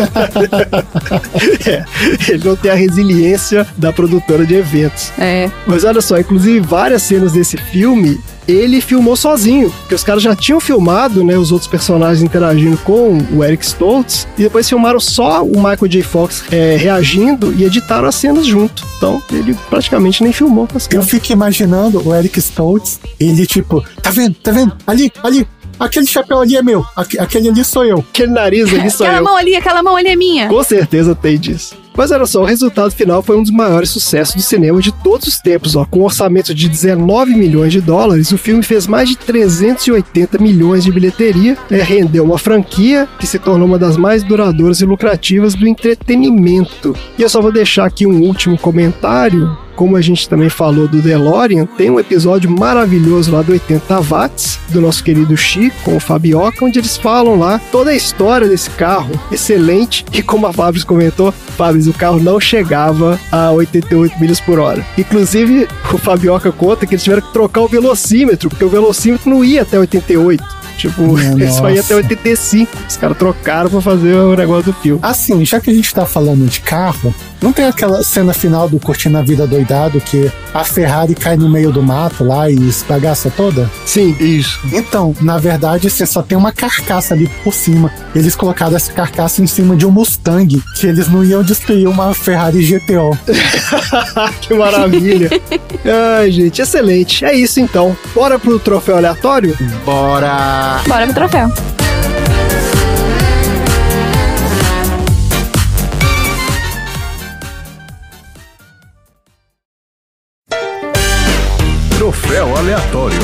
é, ele não tem a resiliência da produtora de eventos. É. Mas olha só, inclusive várias cenas desse filme ele filmou sozinho, porque os caras já tinham filmado, né, os outros personagens interagindo com o Eric Stoltz, e depois filmaram só o Michael J. Fox é, reagindo e editaram as cenas junto. Então, ele praticamente nem filmou com as Eu fico imaginando o Eric Stoltz, ele tipo, tá vendo, tá vendo? Ali, ali, aquele chapéu ali é meu, aquele ali sou eu. Aquele nariz ali *laughs* sou aquela eu. Aquela mão ali, aquela mão ali é minha. Com certeza tem disso. Mas olha só, o resultado final foi um dos maiores sucessos do cinema de todos os tempos. Ó. Com um orçamento de 19 milhões de dólares, o filme fez mais de 380 milhões de bilheteria, né, rendeu uma franquia que se tornou uma das mais duradouras e lucrativas do entretenimento. E eu só vou deixar aqui um último comentário como a gente também falou do DeLorean, tem um episódio maravilhoso lá do 80 watts, do nosso querido Chico, com o Fabioca, onde eles falam lá toda a história desse carro, excelente, e como a Fábio comentou, Fábio, o carro não chegava a 88 milhas por hora. Inclusive, o Fabioca conta que eles tiveram que trocar o velocímetro, porque o velocímetro não ia até 88. Tipo, *laughs* ele só ia até 85. Os caras trocaram pra fazer o negócio do filme. Assim, já que a gente tá falando de carro, não tem aquela cena final do Curtindo a Vida Doidado que a Ferrari cai no meio do mato lá e esbagaça toda? Sim, isso. Então, na verdade, você só tem uma carcaça ali por cima. Eles colocaram essa carcaça em cima de um Mustang, que eles não iam destruir uma Ferrari GTO. *laughs* que maravilha. Ai, gente, excelente. É isso então. Bora pro troféu aleatório? Bora! Bora pro troféu. Aleatório.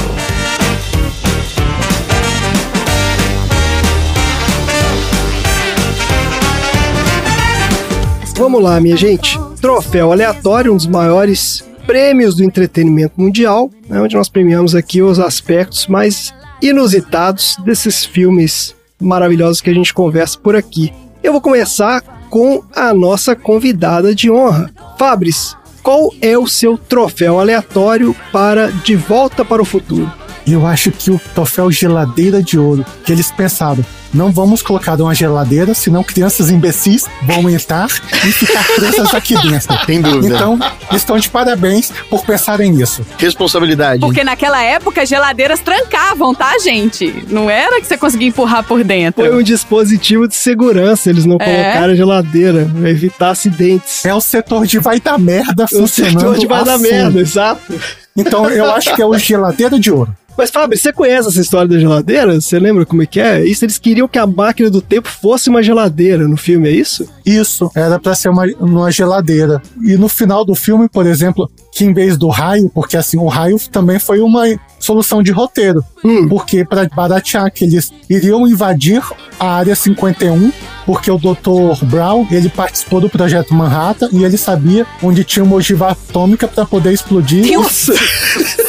Vamos lá, minha gente. Troféu aleatório, um dos maiores prêmios do entretenimento mundial, né, onde nós premiamos aqui os aspectos mais inusitados desses filmes maravilhosos que a gente conversa por aqui. Eu vou começar com a nossa convidada de honra. Fabris, qual é o seu troféu aleatório para De Volta para o Futuro? Eu acho que o troféu geladeira de ouro, que eles pensaram, não vamos colocar uma geladeira, senão crianças imbecis vão entrar e ficar *laughs* presas aqui dentro. Sem dúvida. Então, estão de parabéns por pensarem nisso. Responsabilidade. Porque naquela época geladeiras trancavam, tá, gente? Não era que você conseguia empurrar por dentro. Foi um dispositivo de segurança, eles não É. colocaram a geladeira, pra evitar acidentes. É o setor de vai dar merda O funcionando setor de vai dar assim. merda, exato. Então, eu acho que é o geladeira de ouro. Mas, Fábio, você conhece essa história da geladeira? Você lembra como é que é? Isso, eles queriam que a máquina do tempo fosse uma geladeira no filme, é isso? Isso, era pra ser uma, uma geladeira. E no final do filme, por exemplo, que em vez do raio, porque assim, o raio também foi uma solução de roteiro. Hum. Porque para baratear que eles iriam invadir a área 51, porque o Dr. Brown, ele participou do projeto Manhattan e ele sabia onde tinha uma ogiva atômica para poder explodir Nossa!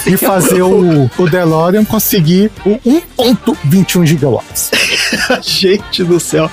e fazer o, o DeLorean conseguir o 1.21 gigawatts. *laughs* Gente do céu.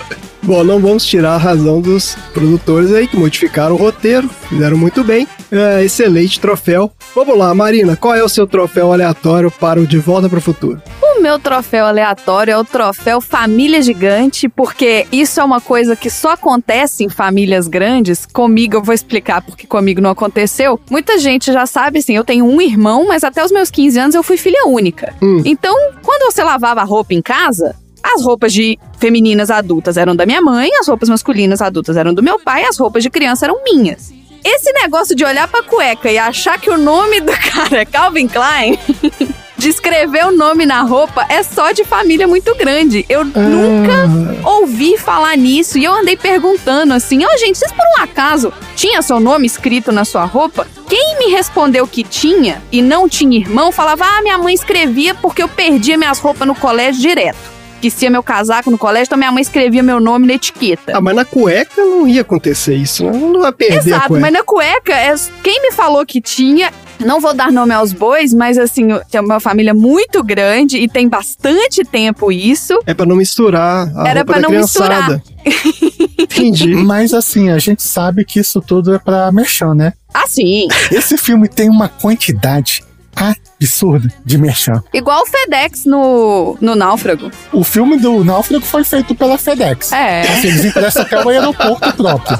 Bom, não vamos tirar a razão dos produtores aí que modificaram o roteiro, fizeram muito bem. É, excelente troféu. Vamos lá, Marina, qual é o seu troféu aleatório para o De Volta para o Futuro? O meu troféu aleatório é o troféu Família Gigante, porque isso é uma coisa que só acontece em famílias grandes. Comigo, eu vou explicar porque comigo não aconteceu. Muita gente já sabe, assim, eu tenho um irmão, mas até os meus 15 anos eu fui filha única. Hum. Então, quando você lavava a roupa em casa, as roupas de femininas adultas eram da minha mãe, as roupas masculinas adultas eram do meu pai, as roupas de criança eram minhas. Esse negócio de olhar pra cueca e achar que o nome do *laughs* cara é Calvin Klein *laughs* de escrever o nome na roupa é só de família muito grande. Eu nunca ouvi falar nisso e eu andei perguntando assim: Ó, gente, vocês por um acaso tinha seu nome escrito na sua roupa? Quem me respondeu que tinha e não tinha irmão falava: Ah, minha mãe escrevia porque eu perdia minhas roupas no colégio direto. Esquecia meu casaco no colégio, então minha mãe escrevia meu nome na etiqueta. Ah, mas na cueca não ia acontecer isso, né? Não vai perder a Exato, cueca. mas na cueca, é, quem me falou que tinha, não vou dar nome aos bois, mas assim, é uma família muito grande e tem bastante tempo isso. É pra não misturar a Era roupa pra da não criançada. Entendi. *laughs* Mas assim, a gente sabe que isso tudo é pra merchan, né? Assim, Esse filme tem uma quantidade absurda de merchan. igual o FedEx no, no Náufrago. O filme do Náufrago foi feito pela FedEx. É. Assim, eles emprestam até o aeroporto próprio.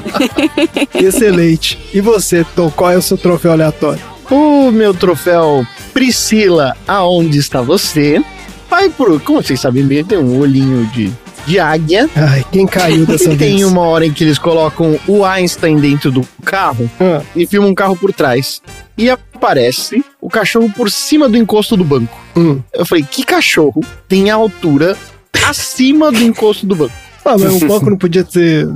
*laughs* Excelente. E você, Tom, qual é o seu troféu aleatório? O meu troféu Priscila, aonde está você? Vai pro. Como vocês sabem bem, tem um olhinho de, de águia. Ai, quem caiu dessa vez? tem uma hora em que eles colocam o Einstein dentro do carro Ah, e filmam um carro por trás. E aparece o cachorro por cima do encosto do banco. hum. Eu falei, que cachorro tem a altura acima do encosto do banco? Ah, mas o *laughs* banco não podia ter...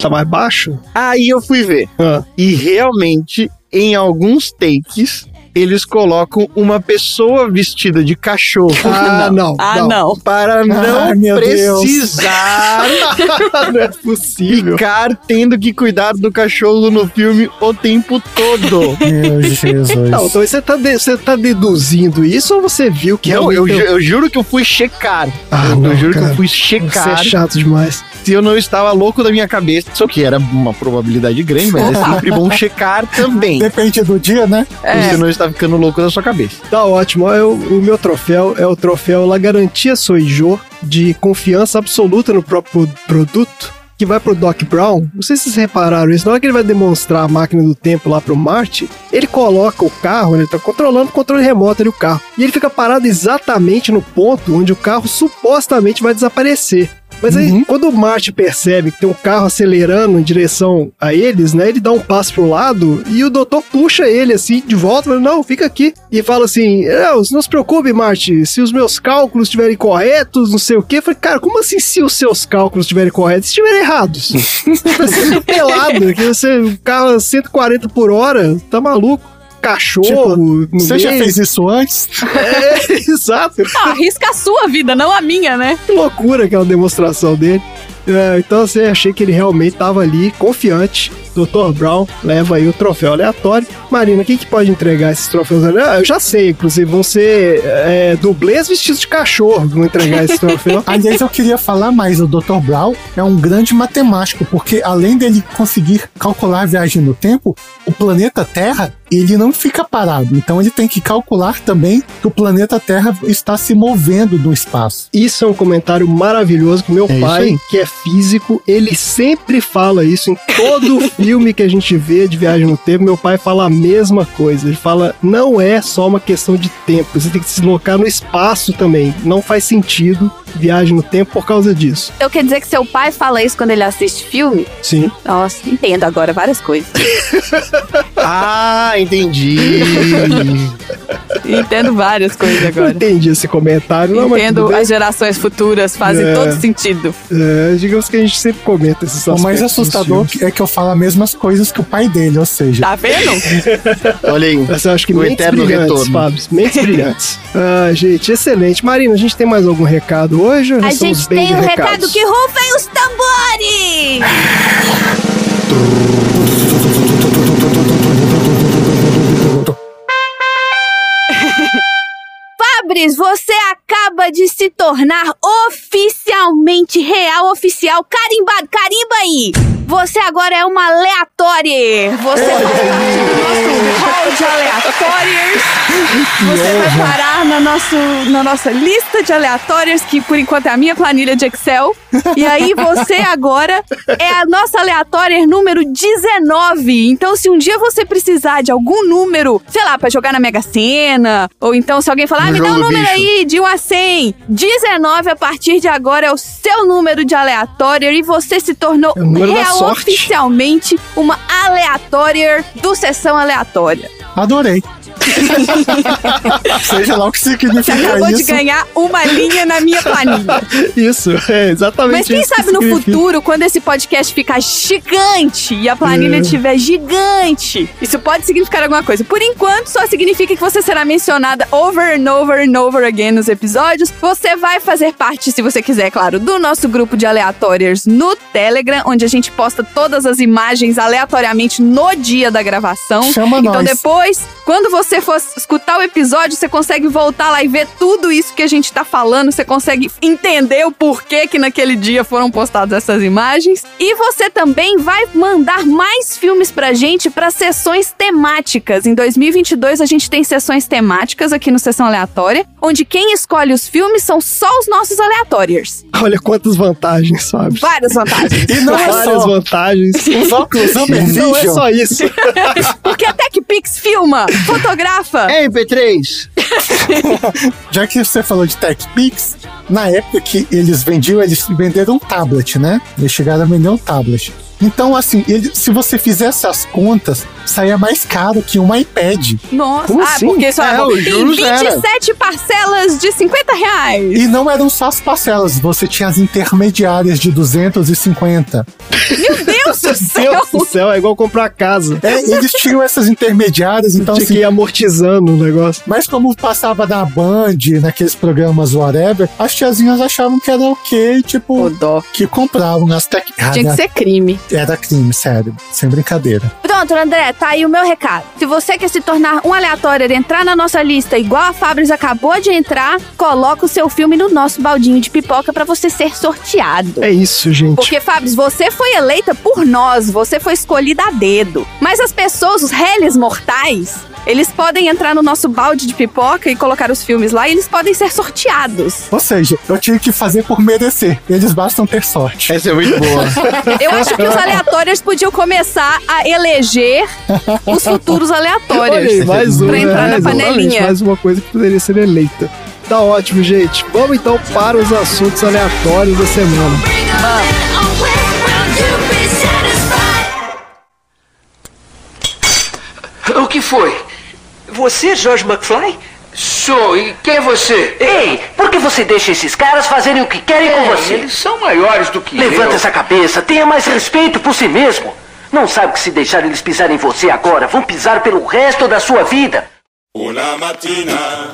Tá mais baixo? Aí eu fui ver. Ah, E realmente, em alguns takes, eles colocam uma pessoa vestida de cachorro. ah *laughs* não. Ah, não. Para não Ai, meu Deus. precisar *laughs* não é possível. ficar tendo que cuidar do cachorro no filme o tempo todo. *laughs* Meu Jesus. Não, então você tá, de- você tá deduzindo isso ou você viu que Não, eu, eu juro que eu fui checar. Ah, eu, não, juro que cara. eu fui Você checar é chato demais. se eu não estava louco da minha cabeça. Só que era uma probabilidade grande, mas é sempre bom checar também. Depende do dia, né? É. Você não está ficando louco da sua cabeça. Tá ótimo. Eu, o meu troféu é o troféu La Garantia Soijô de confiança absoluta no próprio produto. Que vai pro Doc Brown. Não sei se vocês repararam isso. Na hora que ele vai demonstrar a máquina do tempo lá pro Marte, ele coloca o carro, ele tá controlando o controle remoto ali o carro. E ele fica parado exatamente no ponto onde o carro supostamente vai desaparecer. Mas aí, Uhum. quando o Marte percebe que tem um carro acelerando em direção a eles, né? Ele dá um passo pro lado e o doutor puxa ele assim de volta, fala, não, fica aqui. E fala assim: não, não se preocupe, Marte, se os meus cálculos estiverem corretos, não sei o quê. Eu falei, cara, como assim se os seus cálculos estiverem corretos? Se estiverem errados. *laughs* Você tá pelado, que você, o carro a 140 por hora, tá maluco. Cachorro, no Você já fez isso antes? É, *laughs* exato. Ah, arrisca a sua vida, não a minha, né? Que loucura aquela demonstração dele. É, então, assim, achei que ele realmente estava ali, confiante. Dr. Brown leva aí o troféu aleatório. Marina, quem que pode entregar esses troféus? Ah, eu já sei, inclusive, vão ser é, dublês vestidos de cachorro que vão entregar esse troféu. *laughs* Aliás, eu queria falar mais. O Dr. Brown é um grande matemático, porque além dele conseguir calcular a viagem no tempo, o planeta Terra ele não fica parado. Então ele tem que calcular também que o planeta Terra está se movendo no espaço. Isso é um comentário maravilhoso que meu É pai, que é físico, ele sempre fala isso em todo *laughs* filme que a gente vê de viagem no tempo. Meu pai fala a mesma coisa. Ele fala: não é só uma questão de tempo, você tem que se deslocar no espaço também. Não faz sentido viagem no tempo por causa disso. Eu quero dizer que seu pai fala isso quando ele assiste filme? Sim. Nossa, entendo agora várias coisas. *laughs* Ah, entendi. *laughs* entendo várias coisas Não agora. entendi esse comentário, não, Entendo as gerações futuras, fazem É. todo sentido. É, digamos que a gente sempre comenta esses O aspectos. mais assustador é que eu falo as mesmas coisas que o pai dele, ou seja, Tá vendo? *laughs* Olha aí. Mas eu acho que O mentes eterno brilhantes, retorno. Fábio. Mentes *laughs* brilhantes. Ah, gente, excelente. Marina, a gente tem mais algum recado hoje? A gente tem um recado recados? que rufem os tambores! Você acaba de se tornar oficialmente real oficial carimbado. Carimba aí! Você agora é uma aleatória. Você faz parte do nosso hall de aleatórias. Você vai parar na, nosso, na nossa lista de aleatórias, que por enquanto é a minha planilha de Excel. E aí você agora é a nossa aleatória número 19. Então, se um dia você precisar de algum número, sei lá, pra jogar na Mega Sena, ou então se alguém falar, ah, me dá um do número bicho. aí de 1 a 100. 19 a partir de agora é o seu número de aleatória e você se tornou É real oficialmente uma aleatória do Sessão Aleatória. adorei. *laughs* Seja lá o que Você significa acabou de isso. ganhar uma linha na minha planilha. Isso, é exatamente Mas quem isso que sabe no significa. futuro, quando esse podcast ficar gigante e a planilha É. estiver gigante, isso pode significar alguma coisa. Por enquanto, só significa que você será mencionada over and over and over again nos episódios. Você vai fazer parte, se você quiser, claro, do nosso grupo de aleatórias no Telegram, onde a gente posta todas as imagens aleatoriamente no dia da gravação. Chama Então nós. depois, quando você for escutar o episódio, você consegue voltar lá e ver tudo isso que a gente tá falando, você consegue entender o porquê que naquele dia foram postadas essas imagens. E você também vai mandar mais filmes pra gente para sessões temáticas. Em 2022 a gente tem sessões temáticas aqui no Sessão Aleatória, onde quem escolhe os filmes são só os nossos aleatórios. Olha quantas vantagens, sabe? Várias vantagens. *laughs* E não é Várias só vantagens. os óculos Humber Não é só isso. *laughs* Porque a TechPix filma, fotografa. MP3. *laughs* Já que você falou de TechPix, na época que eles vendiam, eles venderam um tablet, né? Eles chegaram a vender um tablet. Então, assim, ele, se você fizesse as contas, saía mais caro que um iPad. Nossa, Como ah, assim? porque só É, tem os juros era. 27 parcelas de 50 reais. E não eram só as parcelas, você tinha as intermediárias de 250. *laughs* Meu Deus do céu! Deus do céu, é igual comprar casa. É, eles tinham essas intermediárias, então Tinha que assim. ir amortizando o negócio. Mas como passava na Band, naqueles programas whatever, as tiazinhas achavam que era ok, Ô, tipo, dó. que compravam as tech. Ah, Tinha que ser crime. Era crime, sério, sem brincadeira. Pronto, André, tá aí o meu recado. Se você quer se tornar um aleatório e entrar na nossa lista igual a Fabris acabou de entrar, coloca o seu filme no nosso baldinho de pipoca pra você ser sorteado. É isso, gente. Porque, Fabris, você foi eleita por nós, você foi escolhida a dedo. Mas as pessoas, os réis mortais, eles podem entrar no nosso balde de pipoca e colocar os filmes lá e eles podem ser sorteados. Ou seja, eu tive que fazer por merecer. Eles bastam ter sorte. Essa é muito boa. *laughs* Eu acho que os aleatórios podiam começar a eleger os futuros *laughs* Olha aleatórios. aí, mais uma. Pra entrar é, na exatamente, panelinha. Mais uma coisa que poderia ser eleita. Tá ótimo, gente. Vamos então para os assuntos aleatórios da semana. O que foi? Você, George McFly? Sou, e quem é você? Ei, por que você deixa esses caras fazerem o que querem com você? Eles são maiores do que Levanta eu. essa cabeça, tenha mais respeito por si mesmo. Não sabe que se deixar eles pisarem em você agora, vão pisar pelo resto da sua vida. Una mattina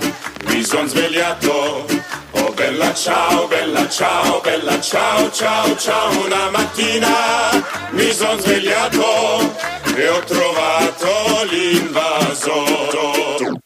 mi son svegliato. Oh bella ciao, bella ciao, bella ciao, ciao, ciao. Una mattina mi son svegliato e ho trovato l'invasore.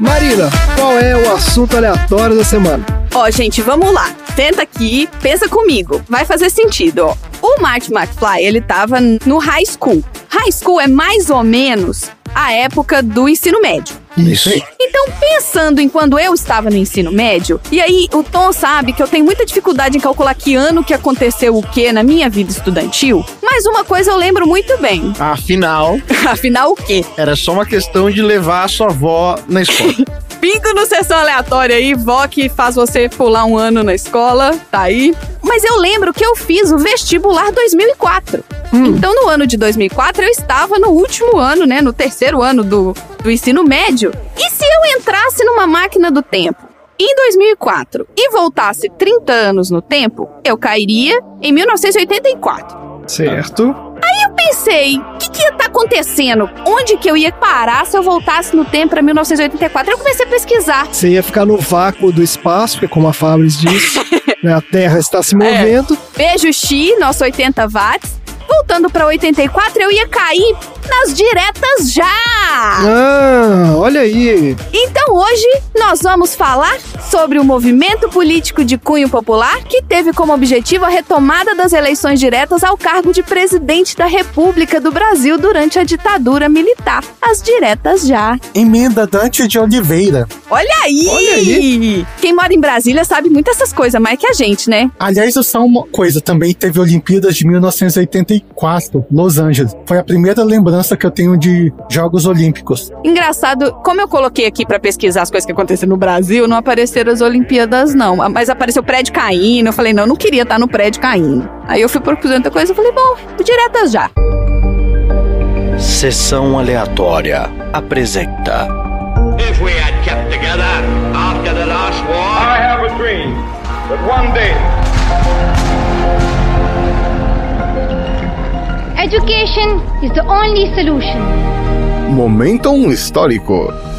Marina, qual é o assunto aleatório da semana? Ó, gente, vamos lá. Tenta aqui, pensa comigo. Vai fazer sentido, ó. O Marty McFly, ele tava no high school. High school é mais ou menos a época do ensino médio. Isso. Então, pensando em quando eu estava no ensino médio, e aí o Tom sabe que eu tenho muita dificuldade em calcular que ano que aconteceu o que na minha vida estudantil, mas uma coisa eu lembro muito bem. *laughs* Afinal, Afinal, o quê? era só uma questão de levar a sua avó na escola. *laughs* Bingo no sessão aleatória aí, vó que faz você pular um ano na escola, tá aí. Mas eu lembro que eu fiz o vestibular 2004. Então, no ano de 2004, eu estava no último ano, né? No terceiro ano do, do ensino médio. E se eu entrasse numa máquina do tempo em 2004 e voltasse 30 anos no tempo, eu cairia em 1984. Certo. Eu pensei, o que, que ia estar acontecendo? Onde que eu ia parar se eu voltasse no tempo para 1984? Eu comecei a pesquisar. Você ia ficar no vácuo do espaço, porque como a Fabris disse, *laughs* né, a Terra está É. se movendo. Beijo Xi, nosso 80 watts. Voltando para 84, eu ia cair nas diretas já! Ah, olha aí. Então hoje nós vamos falar sobre o movimento político de cunho popular que teve como objetivo a retomada das eleições diretas ao cargo de presidente da República do Brasil durante a ditadura militar. As diretas já. Emenda Dante de Oliveira. Olha aí! Olha aí. Quem mora em Brasília sabe muito essas coisas, mais que a gente, né? Aliás, só uma coisa, também teve Olimpíadas de 1984, Los Angeles. Foi a primeira lembrança que eu tenho de Jogos Olímpicos. Engraçado, como eu coloquei aqui pra pesquisar as coisas que aconteceram no Brasil, não apareceram as Olimpíadas, não. Mas apareceu o prédio caindo. Eu falei, não, eu não queria estar no prédio caindo. Aí eu fui procurando outra coisa e falei, bom, diretas já. Sessão aleatória apresenta If we had kept together after the last war, I have a dream that one day Education is the only solution. Momentum histórico.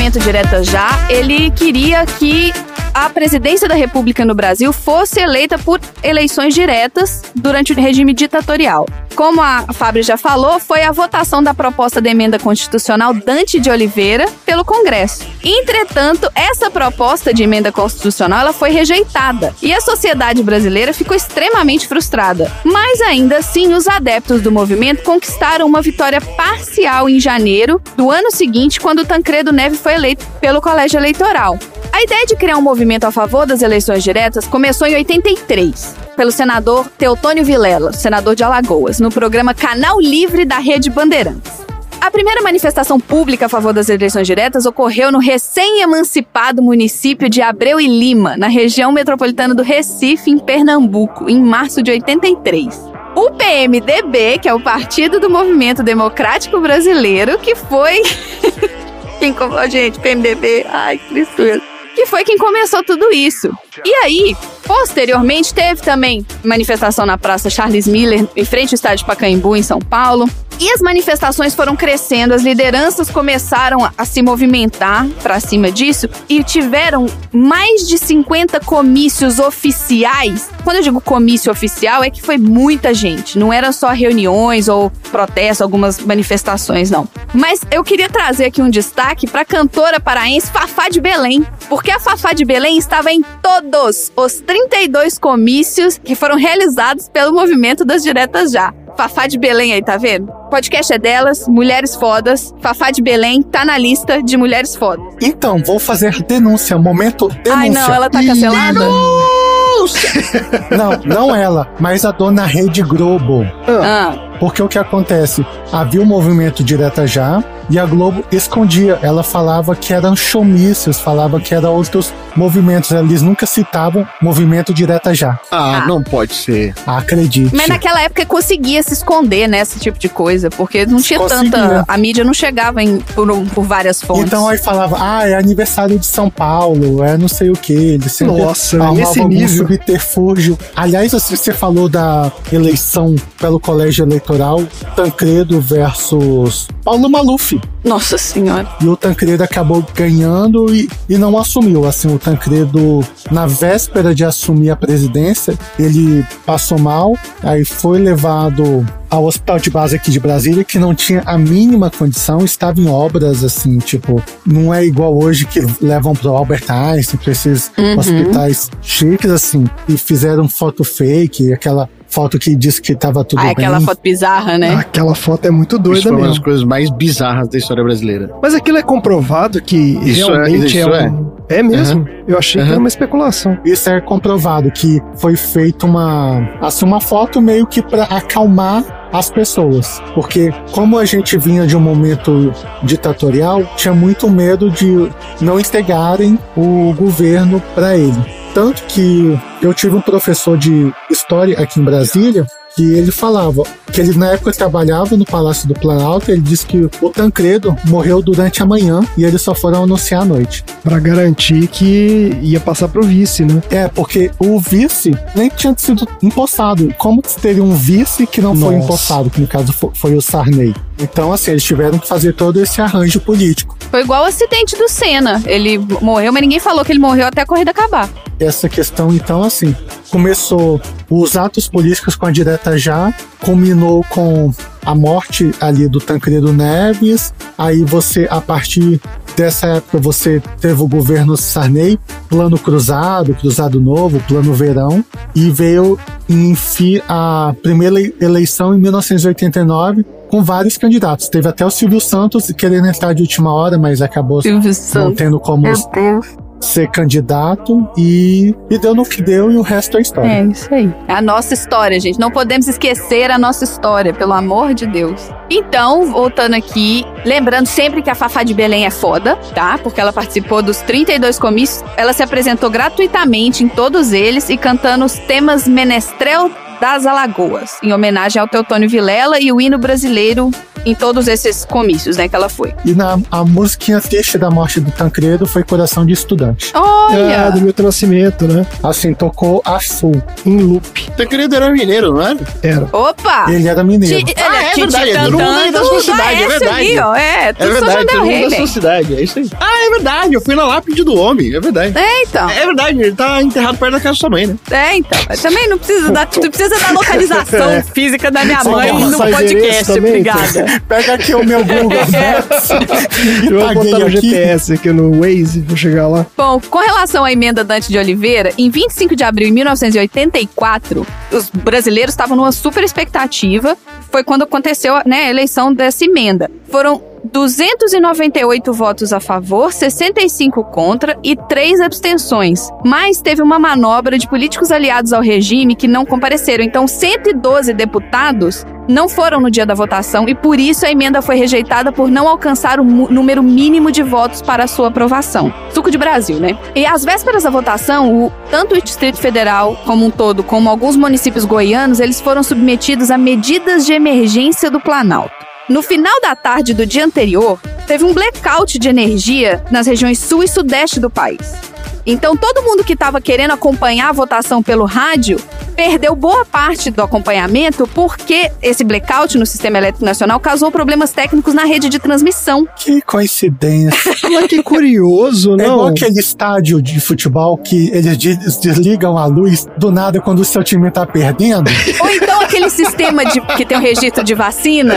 Movimento Diretas Já, ele queria que a presidência da República no Brasil fosse eleita por eleições diretas durante o regime ditatorial. Como a Fábio já falou, foi a votação da proposta da emenda constitucional Dante de Oliveira pelo Congresso. Entretanto, essa proposta de emenda constitucional ela foi rejeitada e a sociedade brasileira ficou extremamente frustrada. Mas ainda assim, os adeptos do movimento conquistaram uma vitória parcial em janeiro do ano seguinte, quando Tancredo Neves foi eleito pelo Colégio Eleitoral. A ideia de criar um movimento a favor das eleições diretas começou em 83, pelo senador Teotônio Vilela, senador de Alagoas, no programa Canal Livre da Rede Bandeirantes. A primeira manifestação pública a favor das eleições diretas ocorreu no recém-emancipado município de Abreu e Lima, na região metropolitana do Recife, em Pernambuco, em março de 83. O PMDB, que é o Partido do Movimento Democrático Brasileiro, que foi. *laughs* quem como gente, PMDB, ai, que tristeza. Que foi quem começou tudo isso. E aí, posteriormente, teve também manifestação na Praça Charles Miller, em frente ao estádio Pacaembu, em São Paulo. E as manifestações foram crescendo, as lideranças começaram a- se movimentar para cima disso e tiveram mais de 50 comícios oficiais. Quando eu digo comício oficial, é que foi muita gente, não eram só reuniões ou protestos, algumas manifestações, não. Mas eu queria trazer aqui um destaque para a cantora paraense Fafá de Belém, porque a Fafá de Belém estava em todos os 32 comícios que foram realizados pelo movimento das Diretas Já. Fafá de Belém aí, tá vendo? Podcast é delas, Mulheres Fodas. Fafá de Belém tá na lista de mulheres fodas. Então, vou fazer denúncia, momento denúncia. Ai, não, ela tá cancelada? *laughs* Não, não ela, mas a dona Rede Globo. Ah, Porque o que acontece? Havia um movimento direta já e a Globo escondia. Ela falava que eram showmícios, falava que eram outros movimentos. Eles nunca citavam movimento direta já. Ah, Ah. não pode ser. Acredite. mas naquela época conseguia se esconder, né, esse tipo de coisa, porque não tinha Conseguia. tanta. A mídia não chegava em, por, por várias fontes. Então aí falava, ah, é aniversário de São Paulo, é não sei o que. Eles sempre Nossa, nesse algum nível. subterfúgio. Aliás, assim, você falou da eleição pelo colégio eleitoral. Eleitoral Tancredo versus Paulo Maluf. Nossa senhora. E o Tancredo acabou ganhando e, e não assumiu. Assim, o Tancredo, na véspera de assumir a presidência, ele passou mal, aí foi levado ao hospital de base aqui de Brasília, que não tinha a mínima condição, estava em obras, assim, tipo, não é igual hoje que levam pro Albert Einstein, pra esses Uhum. hospitais chiques, assim, e fizeram foto fake, aquela foto que disse que tava tudo Ah, bem. aquela foto bizarra, né? Aquela foto é muito Isso doida foi uma das mesmo. coisas mais bizarras da história brasileira. Mas aquilo é comprovado que Isso é- realmente é, isso é. um... É mesmo? Eu achei que Aham. era uma especulação. Isso é comprovado que foi feita uma assim uma foto meio que para acalmar as pessoas, porque como a gente vinha de um momento ditatorial, tinha muito medo de não entregarem o governo para ele. Tanto que eu tive um professor de história aqui em Brasília que ele falava que ele na época trabalhava no Palácio do Planalto, ele disse que o Tancredo morreu durante a manhã e eles só foram anunciar à noite. Pra garantir que ia passar pro vice, né? É, porque o vice nem tinha sido empossado. Como teria um vice que não foi Nossa. empossado, que no caso fo- foi o Sarney? Então, assim, eles tiveram que fazer todo esse arranjo político. Foi igual o acidente do Senna. Ele morreu, mas ninguém falou que ele morreu até a corrida acabar. Essa questão, então, assim, começou os atos políticos com a direta já, culminou com a morte ali do Tancredo Neves. Aí você, a partir dessa época, você teve o governo Sarney, plano cruzado, cruzado novo, plano verão, e veio enfim a primeira ele- eleição em 1989 com vários candidatos. Teve até o Silvio Santos querendo entrar de última hora, mas acabou Silvio não Santos. tendo como Meu Deus. Ser candidato e, e deu no que deu e o resto é história. É isso aí. É a nossa história, gente. Não podemos esquecer a nossa história, pelo amor de Deus. Então, voltando aqui, lembrando sempre que a Fafá de Belém é foda, tá? Porque ela participou dos 32 comícios, ela se apresentou gratuitamente em todos eles e cantando os temas Menestrel das Alagoas, em homenagem ao Teotônio Vilela e o hino brasileiro em todos esses comícios, né, que ela foi. E na, a musiquinha triste da morte do Tancredo foi Coração de Estudante. Olha! É, do Milton Nascimento, né? Assim, tocou a full. Em loop. Tancredo era mineiro, não era? Era. Opa! Ele era mineiro. Ti- Ah, é Titi verdade, é todo mundo da sua cidade, é verdade. ali, ó. É, tudo É verdade, todo mundo da sua cidade, é isso aí. Ah, é verdade, eu fui na lápide do homem, é verdade. É, então. É verdade, ele tá enterrado perto da casa da sua mãe, né? É, então. Também não precisa da, tu precisa da localização *laughs* física da minha mãe no podcast, obrigada. Pega aqui o meu Google *laughs* Maps *laughs* e Eu vou botar no aqui. GPS aqui no Waze, vou chegar lá. Bom, com relação à emenda Dante de Oliveira, em 25 de abril de 1984, os brasileiros estavam numa super expectativa. Foi quando aconteceu né, a eleição dessa emenda. Foram 298 votos a favor, 65 contra e 3 abstenções. Mas teve uma manobra de políticos aliados ao regime que não compareceram. Então, 112 deputados não foram no dia da votação e por isso a emenda foi rejeitada por não alcançar o número mínimo de votos para sua aprovação. Suco de Brasil, né? E às vésperas da votação, o- tanto o Distrito Federal como um todo, como alguns municípios goianos, eles foram submetidos a medidas de emergência do Planalto. No final da tarde do dia anterior, teve um blackout de energia nas regiões sul e sudeste do país. Então, todo mundo que estava querendo acompanhar a votação pelo rádio perdeu boa parte do acompanhamento porque esse blackout no sistema elétrico nacional causou problemas técnicos na rede de transmissão. Que coincidência. *laughs* Mas que curioso, É igual não? aquele estádio de futebol que eles des- desligam a luz do nada quando o seu time tá perdendo. Ou então aquele sistema de, que tem o registro de vacina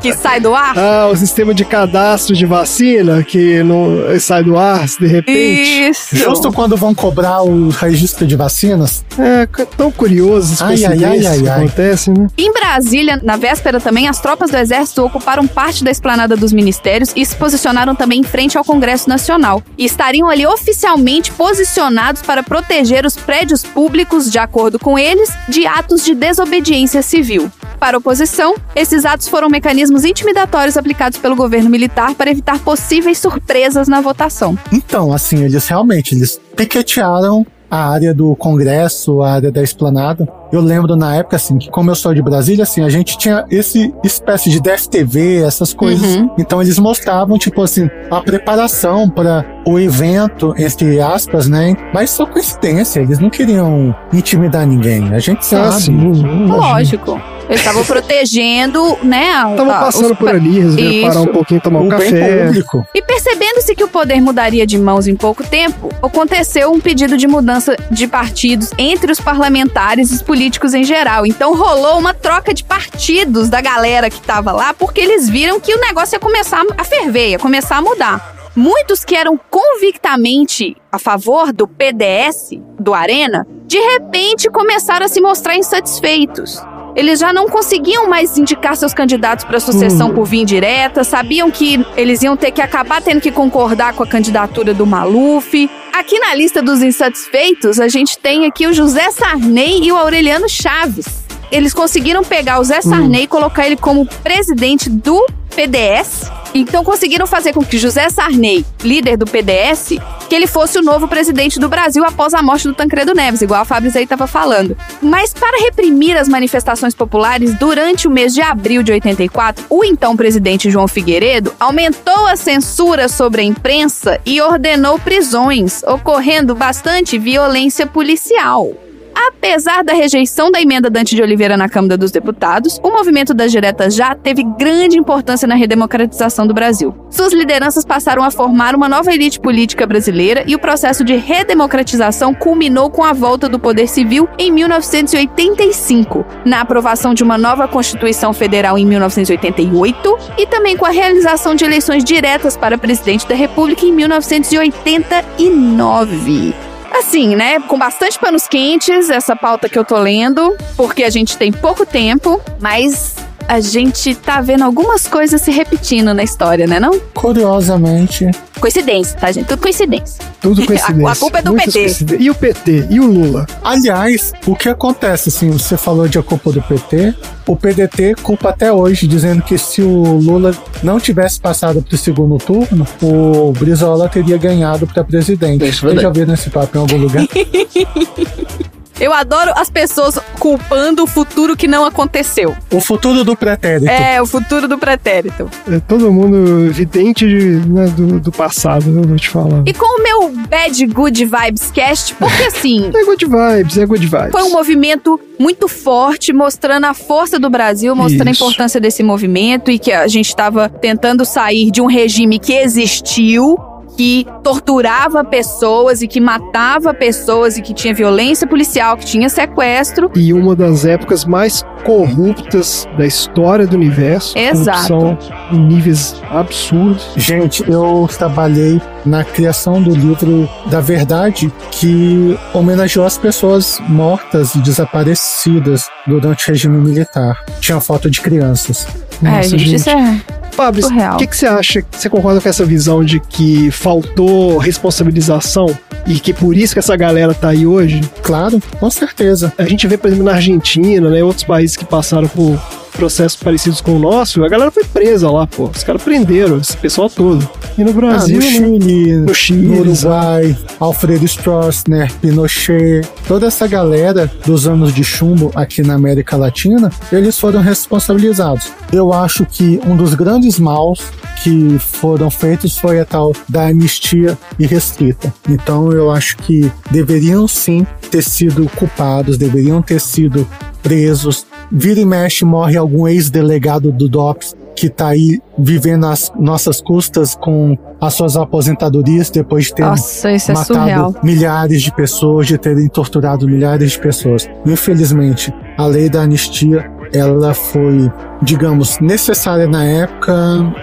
que sai do ar. Ah, o sistema de cadastro de vacina que não sai do ar de repente. Isso. Justo quando vão cobrar o registro de vacinas. É, tão curioso Ai, ai, ai, ai, que ai. acontecem, né? Em Brasília, na véspera também, as tropas do Exército ocuparam parte da esplanada dos ministérios e se posicionaram também em frente ao Congresso Nacional. E estariam ali oficialmente posicionados para proteger os prédios públicos, de acordo com eles, de atos de desobediência civil. Para a oposição, esses atos foram mecanismos intimidatórios aplicados pelo governo militar para evitar possíveis surpresas na votação. Então, assim, eles realmente eles piquetearam a área do Congresso, a área da esplanada. Eu lembro na época, assim, que como eu sou de Brasília, assim, a gente tinha esse espécie de DFTV, essas coisas. Uhum. Então eles mostravam, tipo assim, a preparação para o evento, entre aspas, né? Mas só coincidência, eles não queriam intimidar ninguém. A gente sabe. Ah, sim. Lógico. Eles estavam protegendo, né? Estavam passando os- por ali, resolveram parar um pouquinho, tomar um o bem café. público. E percebendo-se que o poder mudaria de mãos em pouco tempo, aconteceu um pedido de mudança de partidos entre os parlamentares e os políticos em geral. Então rolou uma troca de partidos da galera que tava lá, porque eles viram que o negócio ia começar a ferver, ia começar a mudar. Muitos que eram convictamente a favor do PDS, do Arena, de repente começaram a se mostrar insatisfeitos. Eles já não conseguiam mais indicar seus candidatos para sucessão por via indireta, sabiam que eles iam ter que acabar tendo que concordar com a candidatura do Maluf. Aqui na lista dos insatisfeitos, a gente tem aqui o José Sarney e o Aureliano Chaves. Eles conseguiram pegar o Zé Sarney e colocar ele como presidente do PDS. Então conseguiram fazer com que José Sarney, líder do PDS, que ele fosse o novo presidente do Brasil após a morte do Tancredo Neves, igual a Fabrício aí estava falando. Mas para reprimir as manifestações populares durante o mês de abril de 84, o então presidente João Figueiredo aumentou a censura sobre a imprensa e ordenou prisões, ocorrendo bastante violência policial. Apesar da rejeição da emenda Dante de Oliveira na Câmara dos Deputados, o movimento das diretas já teve grande importância na redemocratização do Brasil. Suas lideranças passaram a formar uma nova elite política brasileira e o processo de redemocratização culminou com a volta do poder civil em 1985, na aprovação de uma nova Constituição Federal em 1988 e também com a realização de eleições diretas para presidente da República em 1989. Assim, né? Com bastante panos quentes, essa pauta que eu tô lendo, porque a gente tem pouco tempo, mas a gente tá vendo algumas coisas se repetindo na história, né não? Curiosamente, Coincidência, tá, gente? Tudo coincidência. Tudo *laughs* coincidência. A- a culpa é do Muitas PT. E o PT? E o Lula? Aliás, o que acontece, assim, você falou de a culpa do PT, o PDT culpa até hoje, dizendo que se o Lula não tivesse passado pro segundo turno, o Brizola teria ganhado para presidente. É Vocês já viram esse papo em algum lugar? *laughs* Eu adoro as pessoas culpando o futuro que não aconteceu. o futuro do pretérito. É, o futuro do pretérito. É todo mundo vidente de- né, do, do passado, eu vou te falar. E com o meu Bad Good Vibes Cast, porque assim. *laughs* É good vibes, é good vibes. Foi um movimento muito forte, mostrando a força do Brasil, mostrando a Isso. importância desse movimento e que a gente estava tentando sair de um regime que existiu, que torturava pessoas e que matava pessoas e que tinha violência policial, que tinha sequestro. E uma das épocas mais corruptas da história do universo. Exato. Corrupção em níveis absurdos. Gente, eu trabalhei na criação do livro da verdade que homenageou as pessoas mortas e desaparecidas durante o regime militar. Tinha foto de crianças. é, Nossa, gente, isso é Surreal. o que, que você acha? Você concorda com essa visão de que faltou responsabilização e que por isso que essa galera tá aí hoje? Claro, com certeza. A gente vê, por exemplo, na Argentina, né, outros países que passaram por processos parecidos com o nosso, a galera foi presa lá, pô. Os caras prenderam esse pessoal todo. E no Ah, Brasil, no né? Chile, No Chile, no Uruguai, Alfredo Stroessner, Pinochet, toda essa galera dos anos de chumbo aqui na América Latina, eles foram responsabilizados. Eu acho que um dos grandes maus que foram feitos foi a tal da anistia irrestrita. Então eu acho que deveriam sim ter sido culpados, deveriam ter sido presos. Vira e mexe morre algum ex-delegado do DOPS que tá aí vivendo as nossas custas com as suas aposentadorias depois de ter Nossa, é matado surreal. milhares de pessoas, de terem torturado milhares de pessoas. Infelizmente, a lei da anistia ela foi, digamos, necessária na época,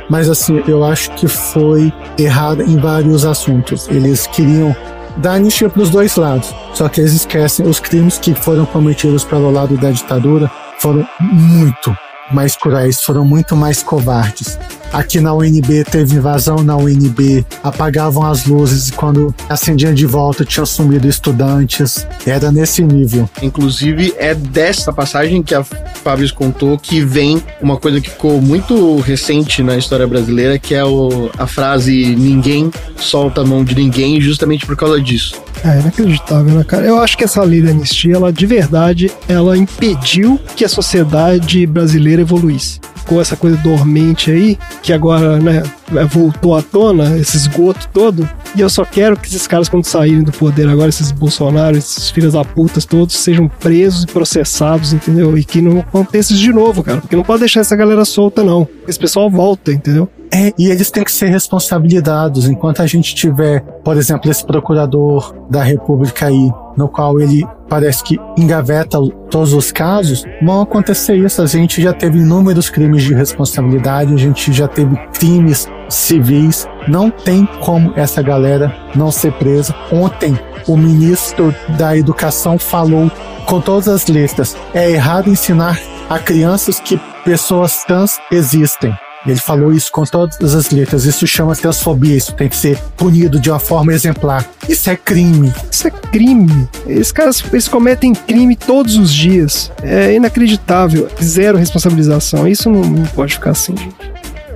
mas assim, eu acho que foi errada em vários assuntos. Eles queriam dar anistia para os dois lados, só que eles esquecem os crimes que foram cometidos pelo lado da ditadura foram muito mais cruéis, foram muito mais covardes. Aqui na UNB teve invasão na UNB, apagavam as luzes e quando acendiam de volta tinham sumido estudantes. Era nesse nível. Inclusive, é dessa passagem que a Fábio contou que vem uma coisa que ficou muito recente na história brasileira, que é o- a frase ninguém solta a mão de ninguém, justamente por causa disso. É inacreditável, né, cara? Eu acho que essa lei da anistia, ela de verdade, ela impediu que a sociedade brasileira evoluísse. Ficou essa coisa dormente aí, que agora, né, voltou à tona, esse esgoto todo. E eu só quero que esses caras, quando saírem do poder agora, esses Bolsonaro, esses filhos da putas todos, sejam presos e processados, entendeu? E que não aconteça isso de novo, cara. Porque não pode deixar essa galera solta, não. Esse pessoal volta, entendeu? É, e eles têm que ser responsabilizados. Enquanto a gente tiver, por exemplo, esse procurador da República aí, no qual ele parece que engaveta todos os casos, vão acontecer isso. A gente já teve inúmeros crimes de responsabilidade, a gente já teve crimes civis. Não tem como essa galera não ser presa. Ontem, o ministro da Educação falou com todas as letras: é errado ensinar a crianças que pessoas trans existem. Ele falou isso com todas as letras. Isso chama transfobia. Isso tem que ser punido de uma forma exemplar. Isso é crime. Isso é crime. Esses caras eles cometem crime todos os dias. É inacreditável. Zero responsabilização. Isso não, não pode ficar assim, gente.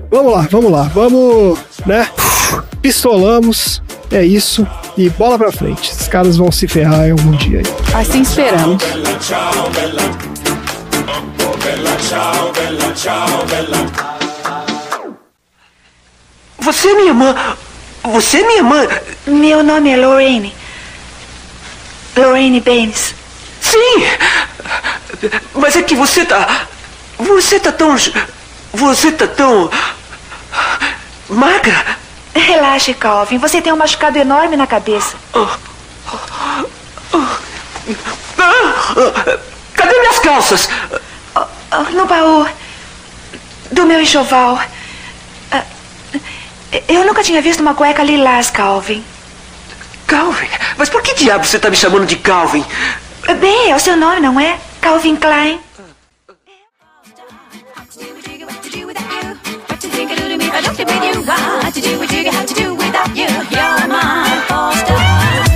Vamos lá, vamos lá. Vamos, né? Pistolamos. É isso. E bola pra frente. Esses caras vão se ferrar em algum dia aí. Assim esperamos. Bella ciao, bella. Oh, ciao, bella ciao, bella. Você é minha irmã. Você é minha irmã. Meu nome é Lorraine. Lorraine Baines. Sim! Mas é que você tá. Você tá tão. Você tá tão. magra. Relaxe, Calvin. Você tem um machucado enorme na cabeça. Cadê minhas calças? Oh, No baú do meu enxoval. Eu nunca tinha visto uma cueca lilás, Calvin. Calvin? Mas por que diabo você tá me chamando de Calvin? Bem, é o seu nome, não é? Calvin Klein.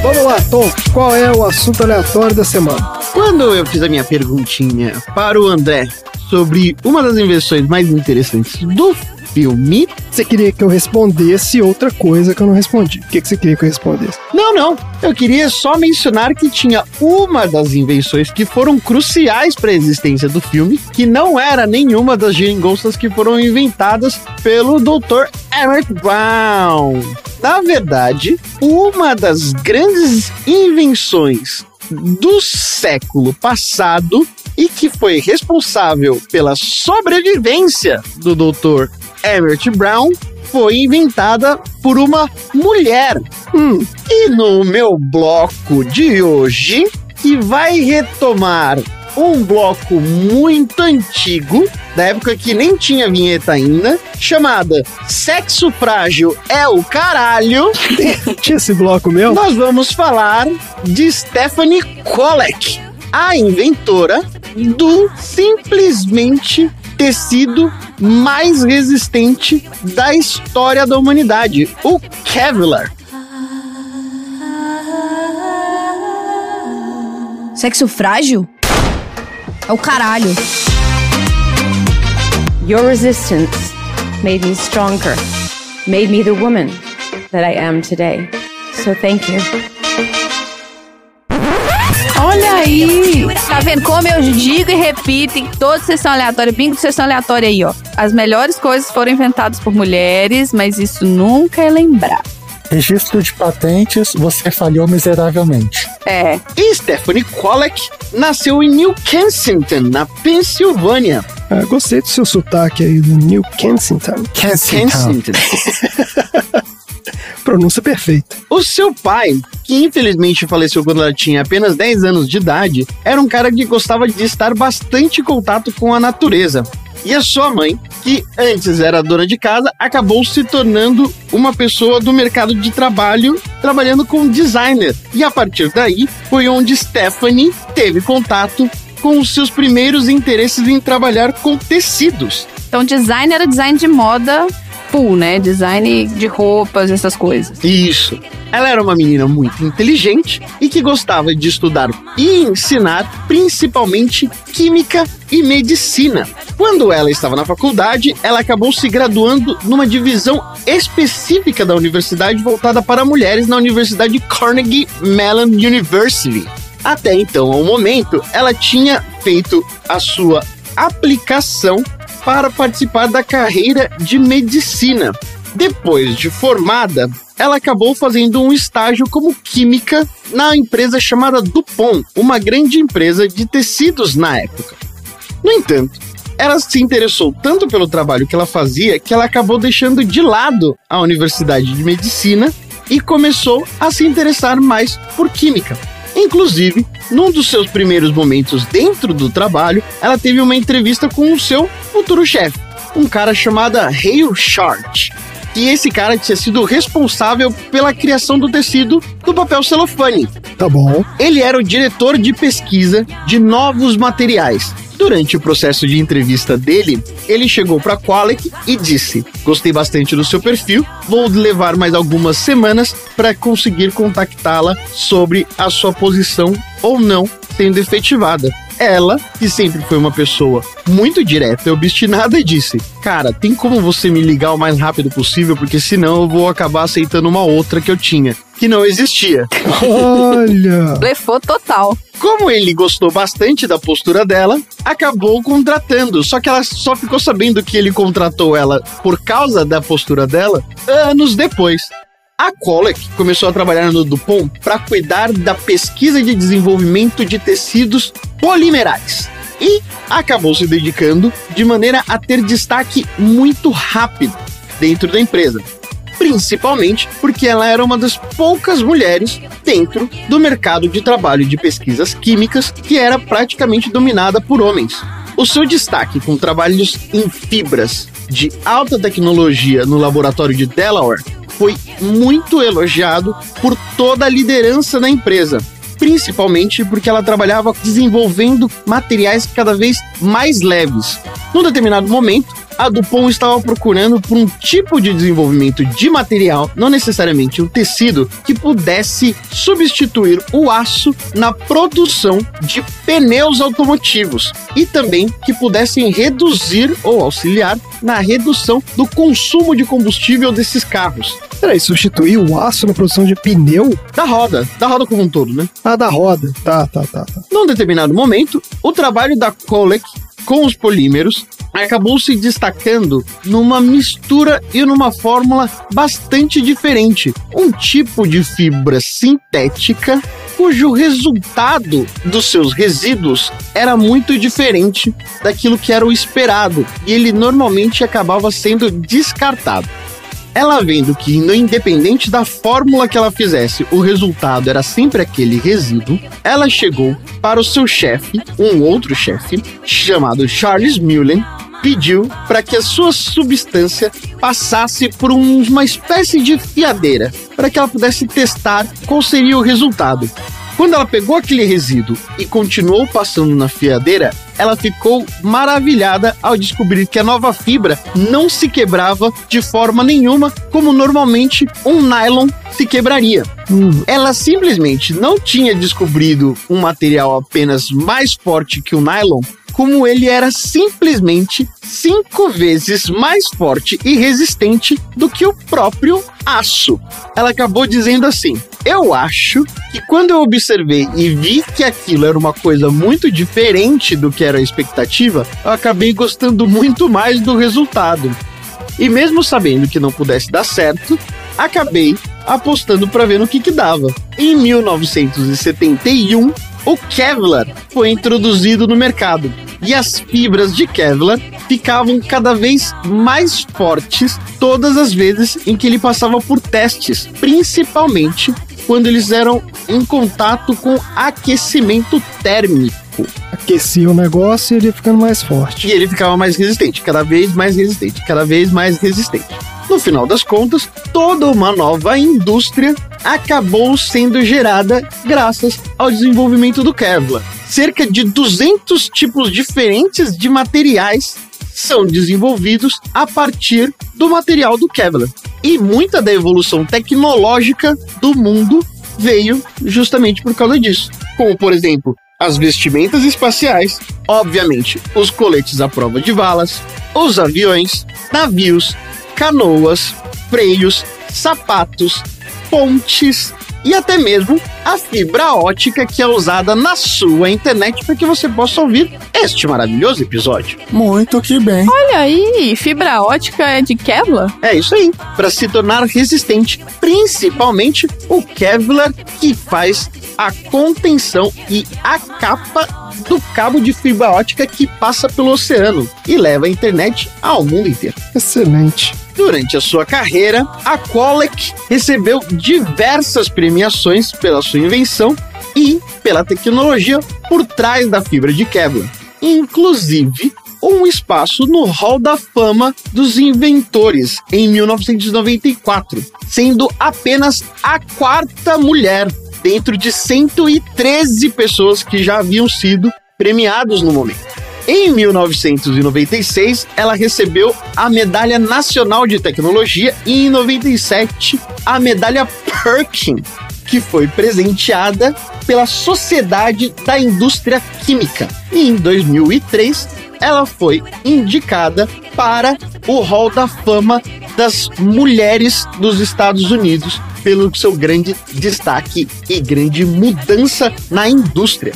Vamos lá, Tom. Qual é o assunto aleatório da semana? Quando eu fiz a minha perguntinha para o André sobre uma das invenções mais interessantes do filme. Você queria que eu respondesse outra coisa que eu não respondi. O que, que você queria que eu respondesse? Não, não. Eu queria só mencionar que tinha uma das invenções que foram cruciais para a existência do filme, que não era nenhuma das geringonças que foram inventadas pelo Dr. Emmett Brown. Na verdade, uma das grandes invenções do século passado e que foi responsável pela sobrevivência do Dr. Emmett Brown foi inventada por uma mulher. Hum, e no meu bloco de hoje, que vai retomar um bloco muito antigo, da época que nem tinha vinheta ainda, chamada Sexo Frágil é o Caralho. *laughs* Tinha esse bloco meu? Nós vamos falar de Stephanie Kolek, a inventora do simplesmente tecido mais resistente da história da humanidade, o Kevlar. Sexo frágil? É o caralho. Your resistance made me stronger, made me the woman that I am today. So thank you. Aí! Tá vendo como eu digo e repito em toda sessão aleatória, bingo de sessão aleatória aí, ó. As melhores coisas foram inventadas por mulheres, mas isso nunca é lembrado. Registro de patentes, você falhou miseravelmente. É. E Stephanie Kolek nasceu em New Kensington, na Pensilvânia. Ah, gostei do seu sotaque aí do New Kensington. Kensington. *laughs* *laughs* Pronúncia perfeita. O seu pai, que infelizmente faleceu quando ela tinha apenas 10 anos de idade, era um cara que gostava de estar bastante em contato com a natureza. E a sua mãe, que antes era dona de casa, acabou se tornando uma pessoa do mercado de trabalho, trabalhando como designer. E a partir daí foi onde Stephanie teve contato com os seus primeiros interesses em trabalhar com tecidos. Então, design era design de moda full, né? Design de roupas, essas coisas. Isso. Ela era uma menina muito inteligente e que gostava de estudar e ensinar principalmente química e medicina. Quando ela estava na faculdade, ela acabou se graduando numa divisão específica da universidade voltada para mulheres na Universidade Carnegie Mellon University. Até então, ao momento, ela tinha feito a sua aplicação para participar da carreira de medicina. Depois de formada, ela acabou fazendo um estágio como química na empresa chamada Dupont, uma grande empresa de tecidos na época. No entanto, ela se interessou tanto pelo trabalho que ela fazia que ela acabou deixando de lado a Universidade de Medicina e começou a se interessar mais por química. Inclusive, num dos seus primeiros momentos dentro do trabalho, ela teve uma entrevista com o seu futuro chefe, um cara chamado Hale Short. E esse cara tinha sido responsável pela criação do tecido do papel celofane. Tá bom. Ele era o diretor de pesquisa de novos materiais. Durante o processo de entrevista dele, ele chegou para Qualec e disse: Gostei bastante do seu perfil, vou levar mais algumas semanas para conseguir contactá-la sobre a sua posição ou não sendo efetivada. Ela, que sempre foi uma pessoa muito direta e obstinada, disse: Cara, tem como você me ligar o mais rápido possível, porque senão eu vou acabar aceitando uma outra que eu tinha, que não existia. Olha! *laughs* Blefou total. Como ele gostou bastante da postura dela, acabou contratando. Só que ela só ficou sabendo que ele contratou ela por causa da postura dela anos depois. A Colic começou a trabalhar no Dupont para cuidar da pesquisa de desenvolvimento de tecidos polimerais e acabou se dedicando de maneira a ter destaque muito rápido dentro da empresa, principalmente porque ela era uma das poucas mulheres dentro do mercado de trabalho de pesquisas químicas que era praticamente dominada por homens. O seu destaque com trabalhos em fibras de alta tecnologia no laboratório de Delaware foi muito elogiado por toda a liderança da empresa, principalmente porque ela trabalhava desenvolvendo materiais cada vez mais leves. Num determinado momento, a Dupont estava procurando por um tipo de desenvolvimento de material, não necessariamente um tecido, que pudesse substituir o aço na produção de pneus automotivos e também que pudessem reduzir ou auxiliar na redução do consumo de combustível desses carros. Peraí, substituir o aço na produção de pneu? Da roda, da roda como um todo, né? Ah, da roda. Tá, tá, tá. tá. Num determinado momento, o trabalho da Kolek com os polímeros acabou se destacando numa mistura e numa fórmula bastante diferente. Um tipo de fibra sintética cujo resultado dos seus resíduos era muito diferente daquilo que era o esperado e ele normalmente acabava sendo descartado. Ela vendo que, independente da fórmula que ela fizesse, o resultado era sempre aquele resíduo, ela chegou para o seu chefe, um outro chefe, chamado Charles Mullen, pediu para que a sua substância passasse por um- uma espécie de fiadeira, para que ela pudesse testar qual seria o resultado. Quando ela pegou aquele resíduo e continuou passando na fiadeira, ela ficou maravilhada ao descobrir que a nova fibra não se quebrava de forma nenhuma, como normalmente um nylon se quebraria. Ela simplesmente não tinha descobrido um material apenas mais forte que o nylon, como ele era simplesmente cinco vezes mais forte e resistente do que o próprio aço. Ela acabou dizendo assim: Eu acho que quando eu observei e vi que aquilo era uma coisa muito diferente do que era a expectativa, eu acabei gostando muito mais do resultado. E mesmo sabendo que não pudesse dar certo, acabei apostando para ver no que que dava. Em 1971, o Kevlar foi introduzido no mercado e as fibras de Kevlar ficavam cada vez mais fortes todas as vezes em que ele passava por testes, principalmente quando eles eram em contato com aquecimento térmico. Aquecia o negócio e ele ia ficando mais forte. E ele ficava mais resistente, cada vez mais resistente, cada vez mais resistente. No final das contas, toda uma nova indústria acabou sendo gerada graças ao desenvolvimento do Kevlar. Cerca de 200 tipos diferentes de materiais são desenvolvidos a partir do material do Kevlar. E muita da evolução tecnológica do mundo veio justamente por causa disso. Como, por exemplo, as vestimentas espaciais, obviamente, os coletes à prova de balas, os aviões, navios, canoas, freios, sapatos, pontes e até mesmo a fibra ótica que é usada na sua internet para que você possa ouvir este maravilhoso episódio. Muito que bem. Olha aí, fibra ótica é de Kevlar? É isso aí, para se tornar resistente, principalmente o Kevlar que faz a contenção e a capa do cabo de fibra ótica que passa pelo oceano e leva a internet ao mundo inteiro. Excelente. Durante a sua carreira, a Qualec recebeu diversas premiações pela sua invenção e pela tecnologia por trás da fibra de Kevlar, inclusive um espaço no Hall da Fama dos Inventores em 1994, sendo apenas a quarta mulher dentro de 113 pessoas que já haviam sido premiados no momento. Em 1996, ela recebeu a Medalha Nacional de Tecnologia e em 97 a Medalha Perkin, que foi presenteada pela Sociedade da Indústria Química. E em 2003, ela foi indicada para o Hall da Fama das Mulheres dos Estados Unidos pelo seu grande destaque e grande mudança na indústria.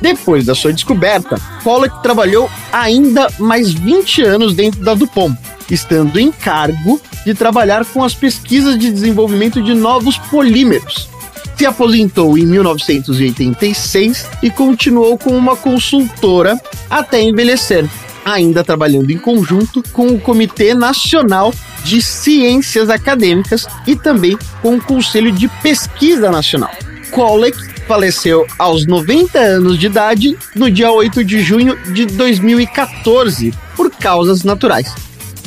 Depois da sua descoberta, Pollack trabalhou ainda mais 20 anos dentro da DuPont, estando em cargo de trabalhar com as pesquisas de desenvolvimento de novos polímeros. Se aposentou em 1986 e continuou como uma consultora até envelhecer, ainda trabalhando em conjunto com o Comitê Nacional de Ciências Acadêmicas e também com o Conselho de Pesquisa Nacional. Kollek faleceu aos 90 anos de idade no dia 8 de junho de 2014 por causas naturais.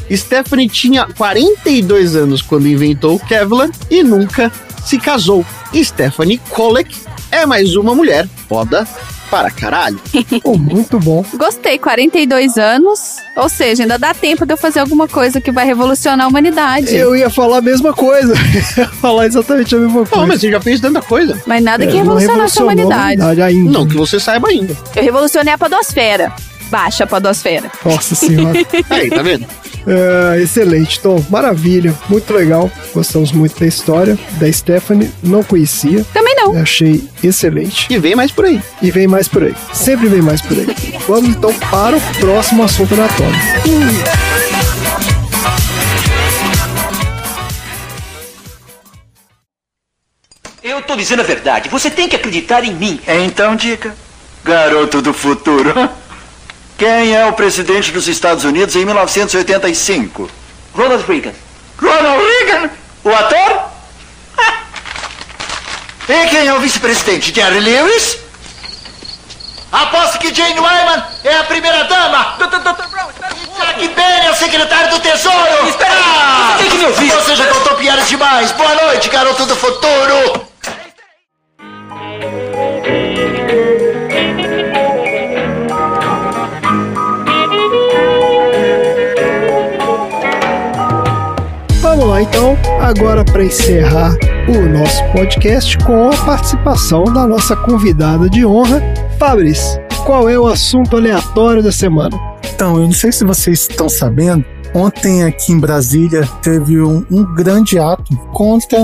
Stephanie tinha 42 anos quando inventou o Kevlar e nunca se casou. Stephanie Kollek é mais uma mulher foda para caralho. *laughs* oh, muito bom. Gostei, 42 anos. Ou seja, ainda dá tempo de eu fazer alguma coisa que vai revolucionar a humanidade. Eu ia falar a mesma coisa. *laughs* ia falar exatamente a mesma coisa. Não, mas você já fez tanta coisa. Mas nada é, que revolucionasse a humanidade. a humanidade ainda. Não, que você saiba ainda. Eu revolucionei a podosfera. Baixa a podosfera. Nossa senhora. *laughs* Aí, tá vendo? É, excelente, Tom. Maravilha. Muito legal. Gostamos muito da história da Stephanie. Não conhecia. Também não. Achei excelente. E vem mais por aí. E vem mais por aí. Sempre vem mais por aí. Vamos então para o próximo assunto aleatório. Eu tô dizendo a verdade. Você tem que acreditar em mim. Então diga, garoto do futuro. *laughs* Quem é o presidente dos Estados Unidos em 1985? Ronald Reagan. Ronald Reagan? O ator? *laughs* E quem é o vice-presidente? Jerry Lewis? Aposto que Jane Wyman é a primeira dama. Dr. Brown, espera E Jack Benny é o secretário do Tesouro. Espera Ah! você tem que me ouvir. Você já contou piadas demais. Boa noite, garoto do futuro. Então, agora para encerrar o nosso podcast com a participação da nossa convidada de honra, Fabris. Qual é o assunto aleatório da semana? Então, eu não sei se vocês estão sabendo, ontem aqui em Brasília teve um, um grande ato contra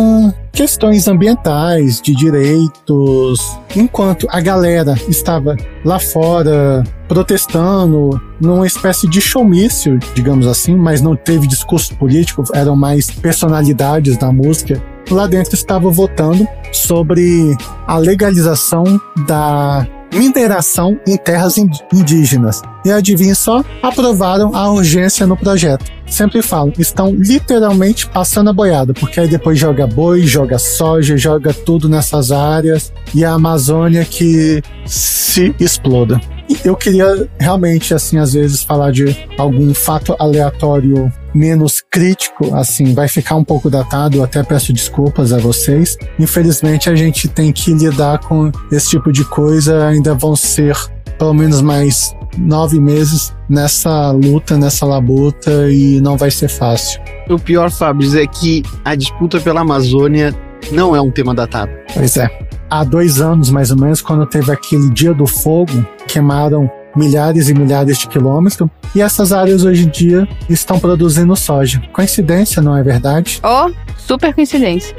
questões ambientais, de direitos, enquanto a galera estava lá fora protestando numa espécie de showmício, digamos assim, mas não teve discurso político, eram mais personalidades da música. Lá dentro estava votando sobre a legalização da mineração em terras indígenas. E adivinha só, aprovaram a urgência no projeto. Sempre falo, estão literalmente passando a boiada, porque aí depois joga boi, joga soja, joga tudo nessas áreas e a Amazônia que se exploda. Eu queria realmente, assim, às vezes falar de algum fato aleatório menos crítico, assim, vai ficar um pouco datado, até peço desculpas a vocês. Infelizmente a gente tem que lidar com esse tipo de coisa, ainda vão ser pelo menos mais nove meses nessa luta, nessa labuta e não vai ser fácil. O pior, Fábio, é que a disputa pela Amazônia não é um tema datado. Pois é. Há dois anos, mais ou menos, quando teve aquele Dia do Fogo, queimaram milhares e milhares de quilômetros, e essas áreas hoje em dia estão produzindo soja. Coincidência, não é verdade? Oh, super coincidência.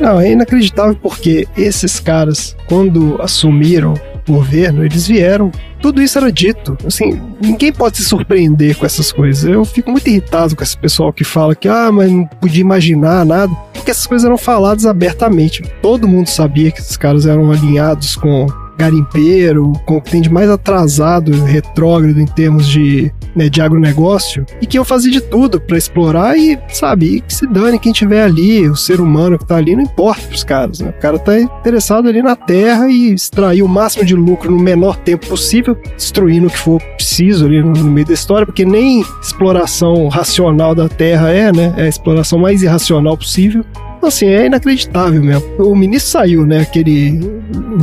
Não, é inacreditável porque esses caras, quando assumiram o governo, eles vieram. Tudo isso era dito. Assim, ninguém pode se surpreender com essas coisas. Eu fico muito irritado com esse pessoal que fala que, ah, mas não podia imaginar nada. Porque essas coisas eram faladas abertamente. Todo mundo sabia que esses caras eram alinhados com garimpeiro, com o que tem de mais atrasado, retrógrado em termos de, né, de agronegócio, e que eu fazia de tudo para explorar e, sabe, e que se dane quem tiver ali, o ser humano que tá ali, não importa pros caras, né? O cara tá interessado ali na terra e extrair o máximo de lucro no menor tempo possível, destruindo o que for preciso ali no, meio da história, porque nem exploração racional da terra é, né? É a exploração mais irracional possível. Então, assim, é inacreditável mesmo. O ministro saiu, né? Aquele.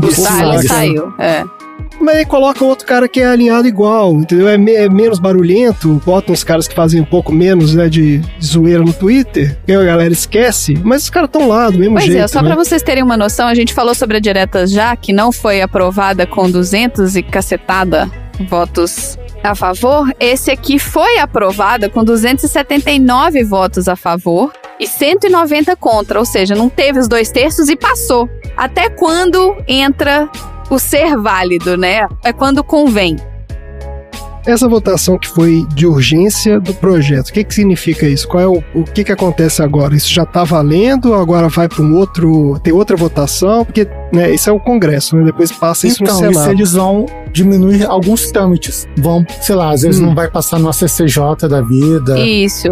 O Salles saiu, é. Mas aí coloca outro cara que é alinhado igual, entendeu? É, me- é menos barulhento, bota uns caras que fazem um pouco menos, né, de, de zoeira no Twitter, que a galera esquece, mas os caras estão lá do mesmo Pois jeito. é, só né? pra vocês terem uma noção, a gente falou sobre a direta já, que não foi aprovada com 200 e cacetada votos a favor. Esse aqui foi aprovada com 279 votos a favor e 190 contra, ou seja, não teve os dois terços e passou. Até quando entra o ser válido, né? É quando convém. Essa votação que foi de urgência do projeto, o que que significa isso? Qual é o, o que que acontece agora? Isso já tá valendo? Agora vai para um outro, tem outra votação? Porque, né, esse é o Congresso, né? Depois passa isso então, no isso Senado. eles vão diminuir alguns trâmites. Vão, sei lá, às vezes Hum. não vai passar no CCJ da vida. Isso.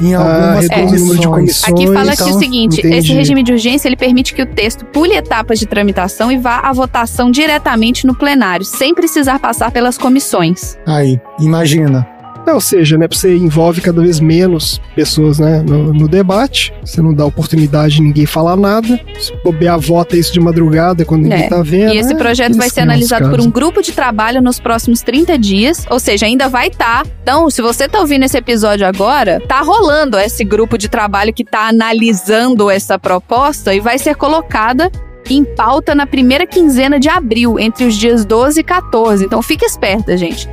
Em Ah, algumas reduz o número de comissões. Aqui fala que Então, o seguinte: entendi. esse regime de urgência ele permite que o texto pule etapas de tramitação e vá à votação diretamente no plenário, sem precisar passar pelas comissões. Aí, imagina. É, ou seja, né, você envolve cada vez menos pessoas né, no, no debate, você não dá oportunidade de ninguém falar nada, se bobear, vota isso de madrugada quando ninguém É. tá vendo. E esse é, projeto vai ser analisado por um grupo de trabalho nos próximos 30 dias, ou seja, ainda vai estar. Então, se você tá ouvindo esse episódio agora, tá rolando esse grupo de trabalho que tá analisando essa proposta e vai ser colocada em pauta na primeira quinzena de abril, entre os dias 12 e 14. Então, fique esperta, gente.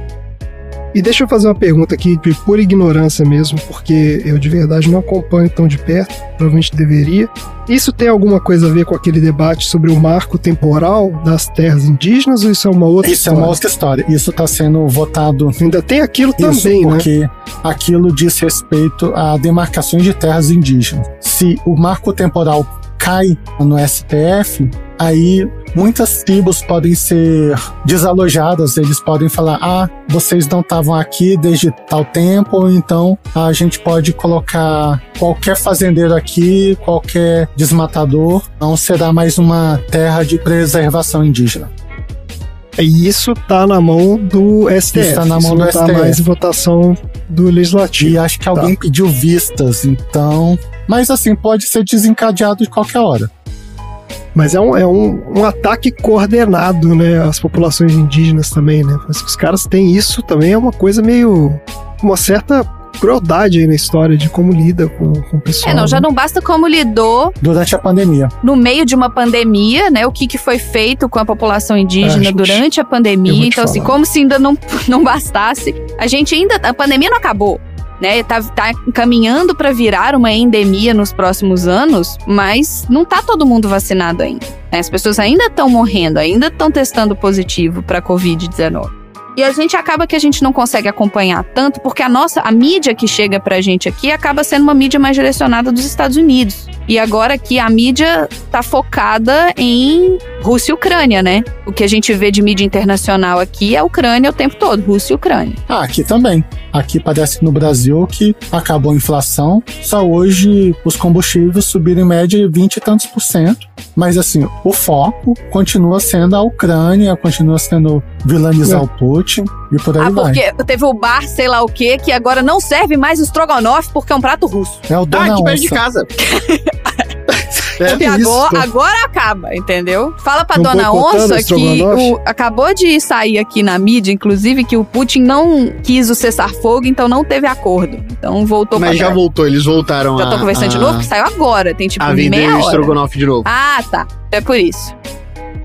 E deixa eu fazer uma pergunta aqui, de pura ignorância mesmo, porque eu de verdade não acompanho tão de perto, provavelmente deveria. Isso tem alguma coisa a ver com aquele debate sobre o marco temporal das terras indígenas ou isso é uma outra Isso é história? uma outra história. Isso está sendo votado. Ainda tem aquilo Isso, também, né? porque aquilo diz respeito a demarcações de terras indígenas. Se o marco temporal cai no STF, aí muitas tribos podem ser desalojadas, eles podem falar: ah, vocês não estavam aqui desde tal tempo, então a gente pode colocar qualquer fazendeiro aqui, qualquer desmatador, não será mais uma terra de preservação indígena. E isso tá na mão do STF. Isso tá na mão não do tá STF. mais votação do legislativo. E acho que alguém pediu vistas, então. Mas assim, pode ser desencadeado de qualquer hora. Mas é um, é um, um ataque coordenado, né? Às populações indígenas também, né? Mas os caras têm isso também é uma coisa meio. uma certa crueldade aí na história de como lida com, com o pessoal. É, não, já né? não basta como lidou Durante a pandemia. no meio de uma pandemia, né? O que, que foi feito com a população indígena gente, durante a pandemia. Então, assim, falar. como se ainda não, *laughs* não bastasse. A gente ainda. A pandemia não acabou. Né, tá, tá caminhando para virar uma endemia nos próximos anos, mas não tá todo mundo vacinado ainda. né? As pessoas ainda estão morrendo, ainda estão testando positivo para Covid-19. E a gente acaba que a gente não consegue acompanhar tanto, porque a nossa, a mídia que chega pra gente aqui acaba sendo uma mídia mais direcionada dos Estados Unidos. E agora aqui a mídia tá focada em Rússia e Ucrânia, né? O que a gente vê de mídia internacional aqui é Ucrânia o tempo todo, Rússia e Ucrânia. Ah, aqui também. Aqui parece que no Brasil que acabou a inflação, só hoje os combustíveis subiram em média 20 e tantos por cento. Mas assim, o foco continua sendo a Ucrânia, continua sendo vilanizar É. o Putin e por aí Ah, vai. porque teve o bar, sei lá o quê, que agora não serve mais o estrogonofe porque é um prato russo. É o Ah, Dona aqui perto de casa. *laughs* É isso, agora, pô. agora acaba, entendeu? Fala pra Não dona Onça o que o, acabou de sair aqui na mídia, inclusive, que o Putin não quis o cessar-fogo, então não teve acordo. Então voltou Mas já trás. voltou, eles voltaram Já a. tô conversando de a- novo? Saiu agora, tem tipo A vender meia o hora. estrogonofe de novo. Ah, tá. É por isso.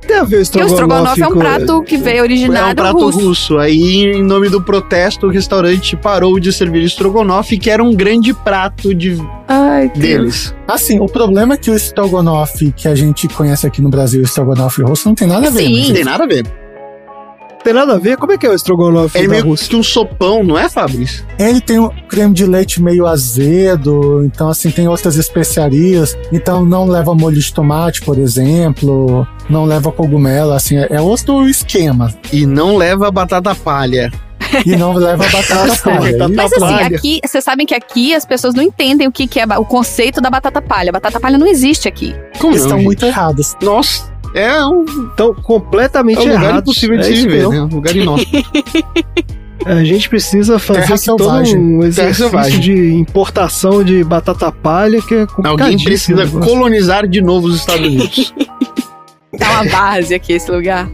Tem a ver o Porque o estrogonofe, estrogonofe é um prato que veio É originado um prato russo. russo. Aí, em nome do protesto, o restaurante parou de servir estrogonofe, que era um grande prato de Ai, deles. Assim, o problema é que o estrogonofe que a gente conhece aqui no Brasil, o estrogonofe russo, não tem nada a ver. Sim. mas Não tem nada a ver. Tem nada a ver? Como é que é o estrogonofe É da meio Rússia? que um sopão, não é, Fabrício? Ele tem um creme de leite meio azedo, então assim tem outras especiarias, então não leva molho de tomate, por exemplo, não leva cogumelo, assim, é outro esquema. E não leva batata palha. E não leva batata *laughs* palha. Mas assim, palha. aqui, vocês sabem que aqui as pessoas não entendem o que, que é o conceito da batata palha. Batata palha não existe aqui. Como Eles não, estão gente? muito errados. Nossa, é um, Então, é completamente um lugar errado. impossível de é se viver, né? Um lugar inóspito. *laughs* A gente precisa fazer Terra todo um exercício de importação de batata palha, que é complicadíssimo. Alguém precisa colonizar de novo os Estados Unidos. *laughs* Tá uma base aqui esse lugar.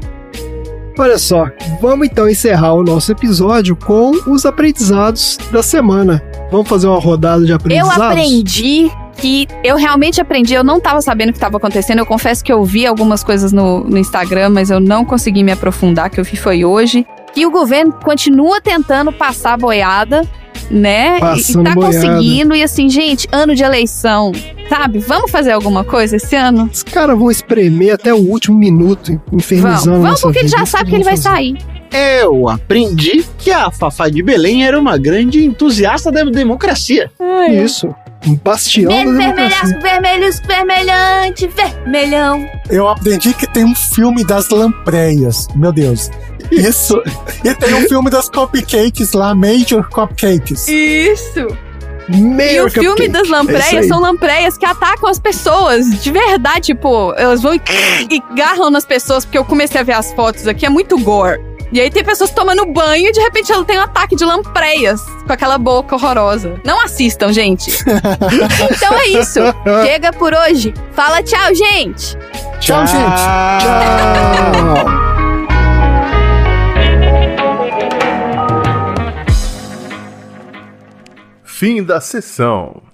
Olha só, vamos então encerrar o nosso episódio com os aprendizados da semana. Vamos fazer uma rodada de Eu aprendizados? aprendi que eu realmente aprendi, eu não tava sabendo o que tava acontecendo. Eu confesso que eu vi algumas coisas no, no Instagram, mas eu não consegui me aprofundar, que eu vi foi hoje. Que o governo continua tentando passar a boiada, né? E- Passando e tá boiada. conseguindo. E assim, gente, ano de eleição, sabe? Vamos fazer alguma coisa esse ano? Os caras vão espremer até o último minuto, Vamos, infernizando vamos nossa porque ele já sabe que ele vai sair. Eu aprendi que a Fafá de Belém era uma grande entusiasta da democracia. Isso. Um bastião da democracia. vermelhos, vermelhante, vermelhão. Eu aprendi que tem um filme das lampreias. Meu Deus. Isso. *laughs* e tem um filme das cupcakes lá, Major Cupcakes. Isso. E Meio o filme cupcake. das É isso lampreias são lampreias que atacam as pessoas. De verdade, tipo, elas vão e, e garram nas pessoas, porque eu comecei a ver as fotos aqui, é muito gore. E aí tem pessoas tomando banho e de repente ela tem um ataque de lampreias com aquela boca horrorosa. Não assistam, gente. *laughs* então é isso. Chega por hoje. Fala tchau, gente. Tchau, gente. Tchau. Fim da sessão.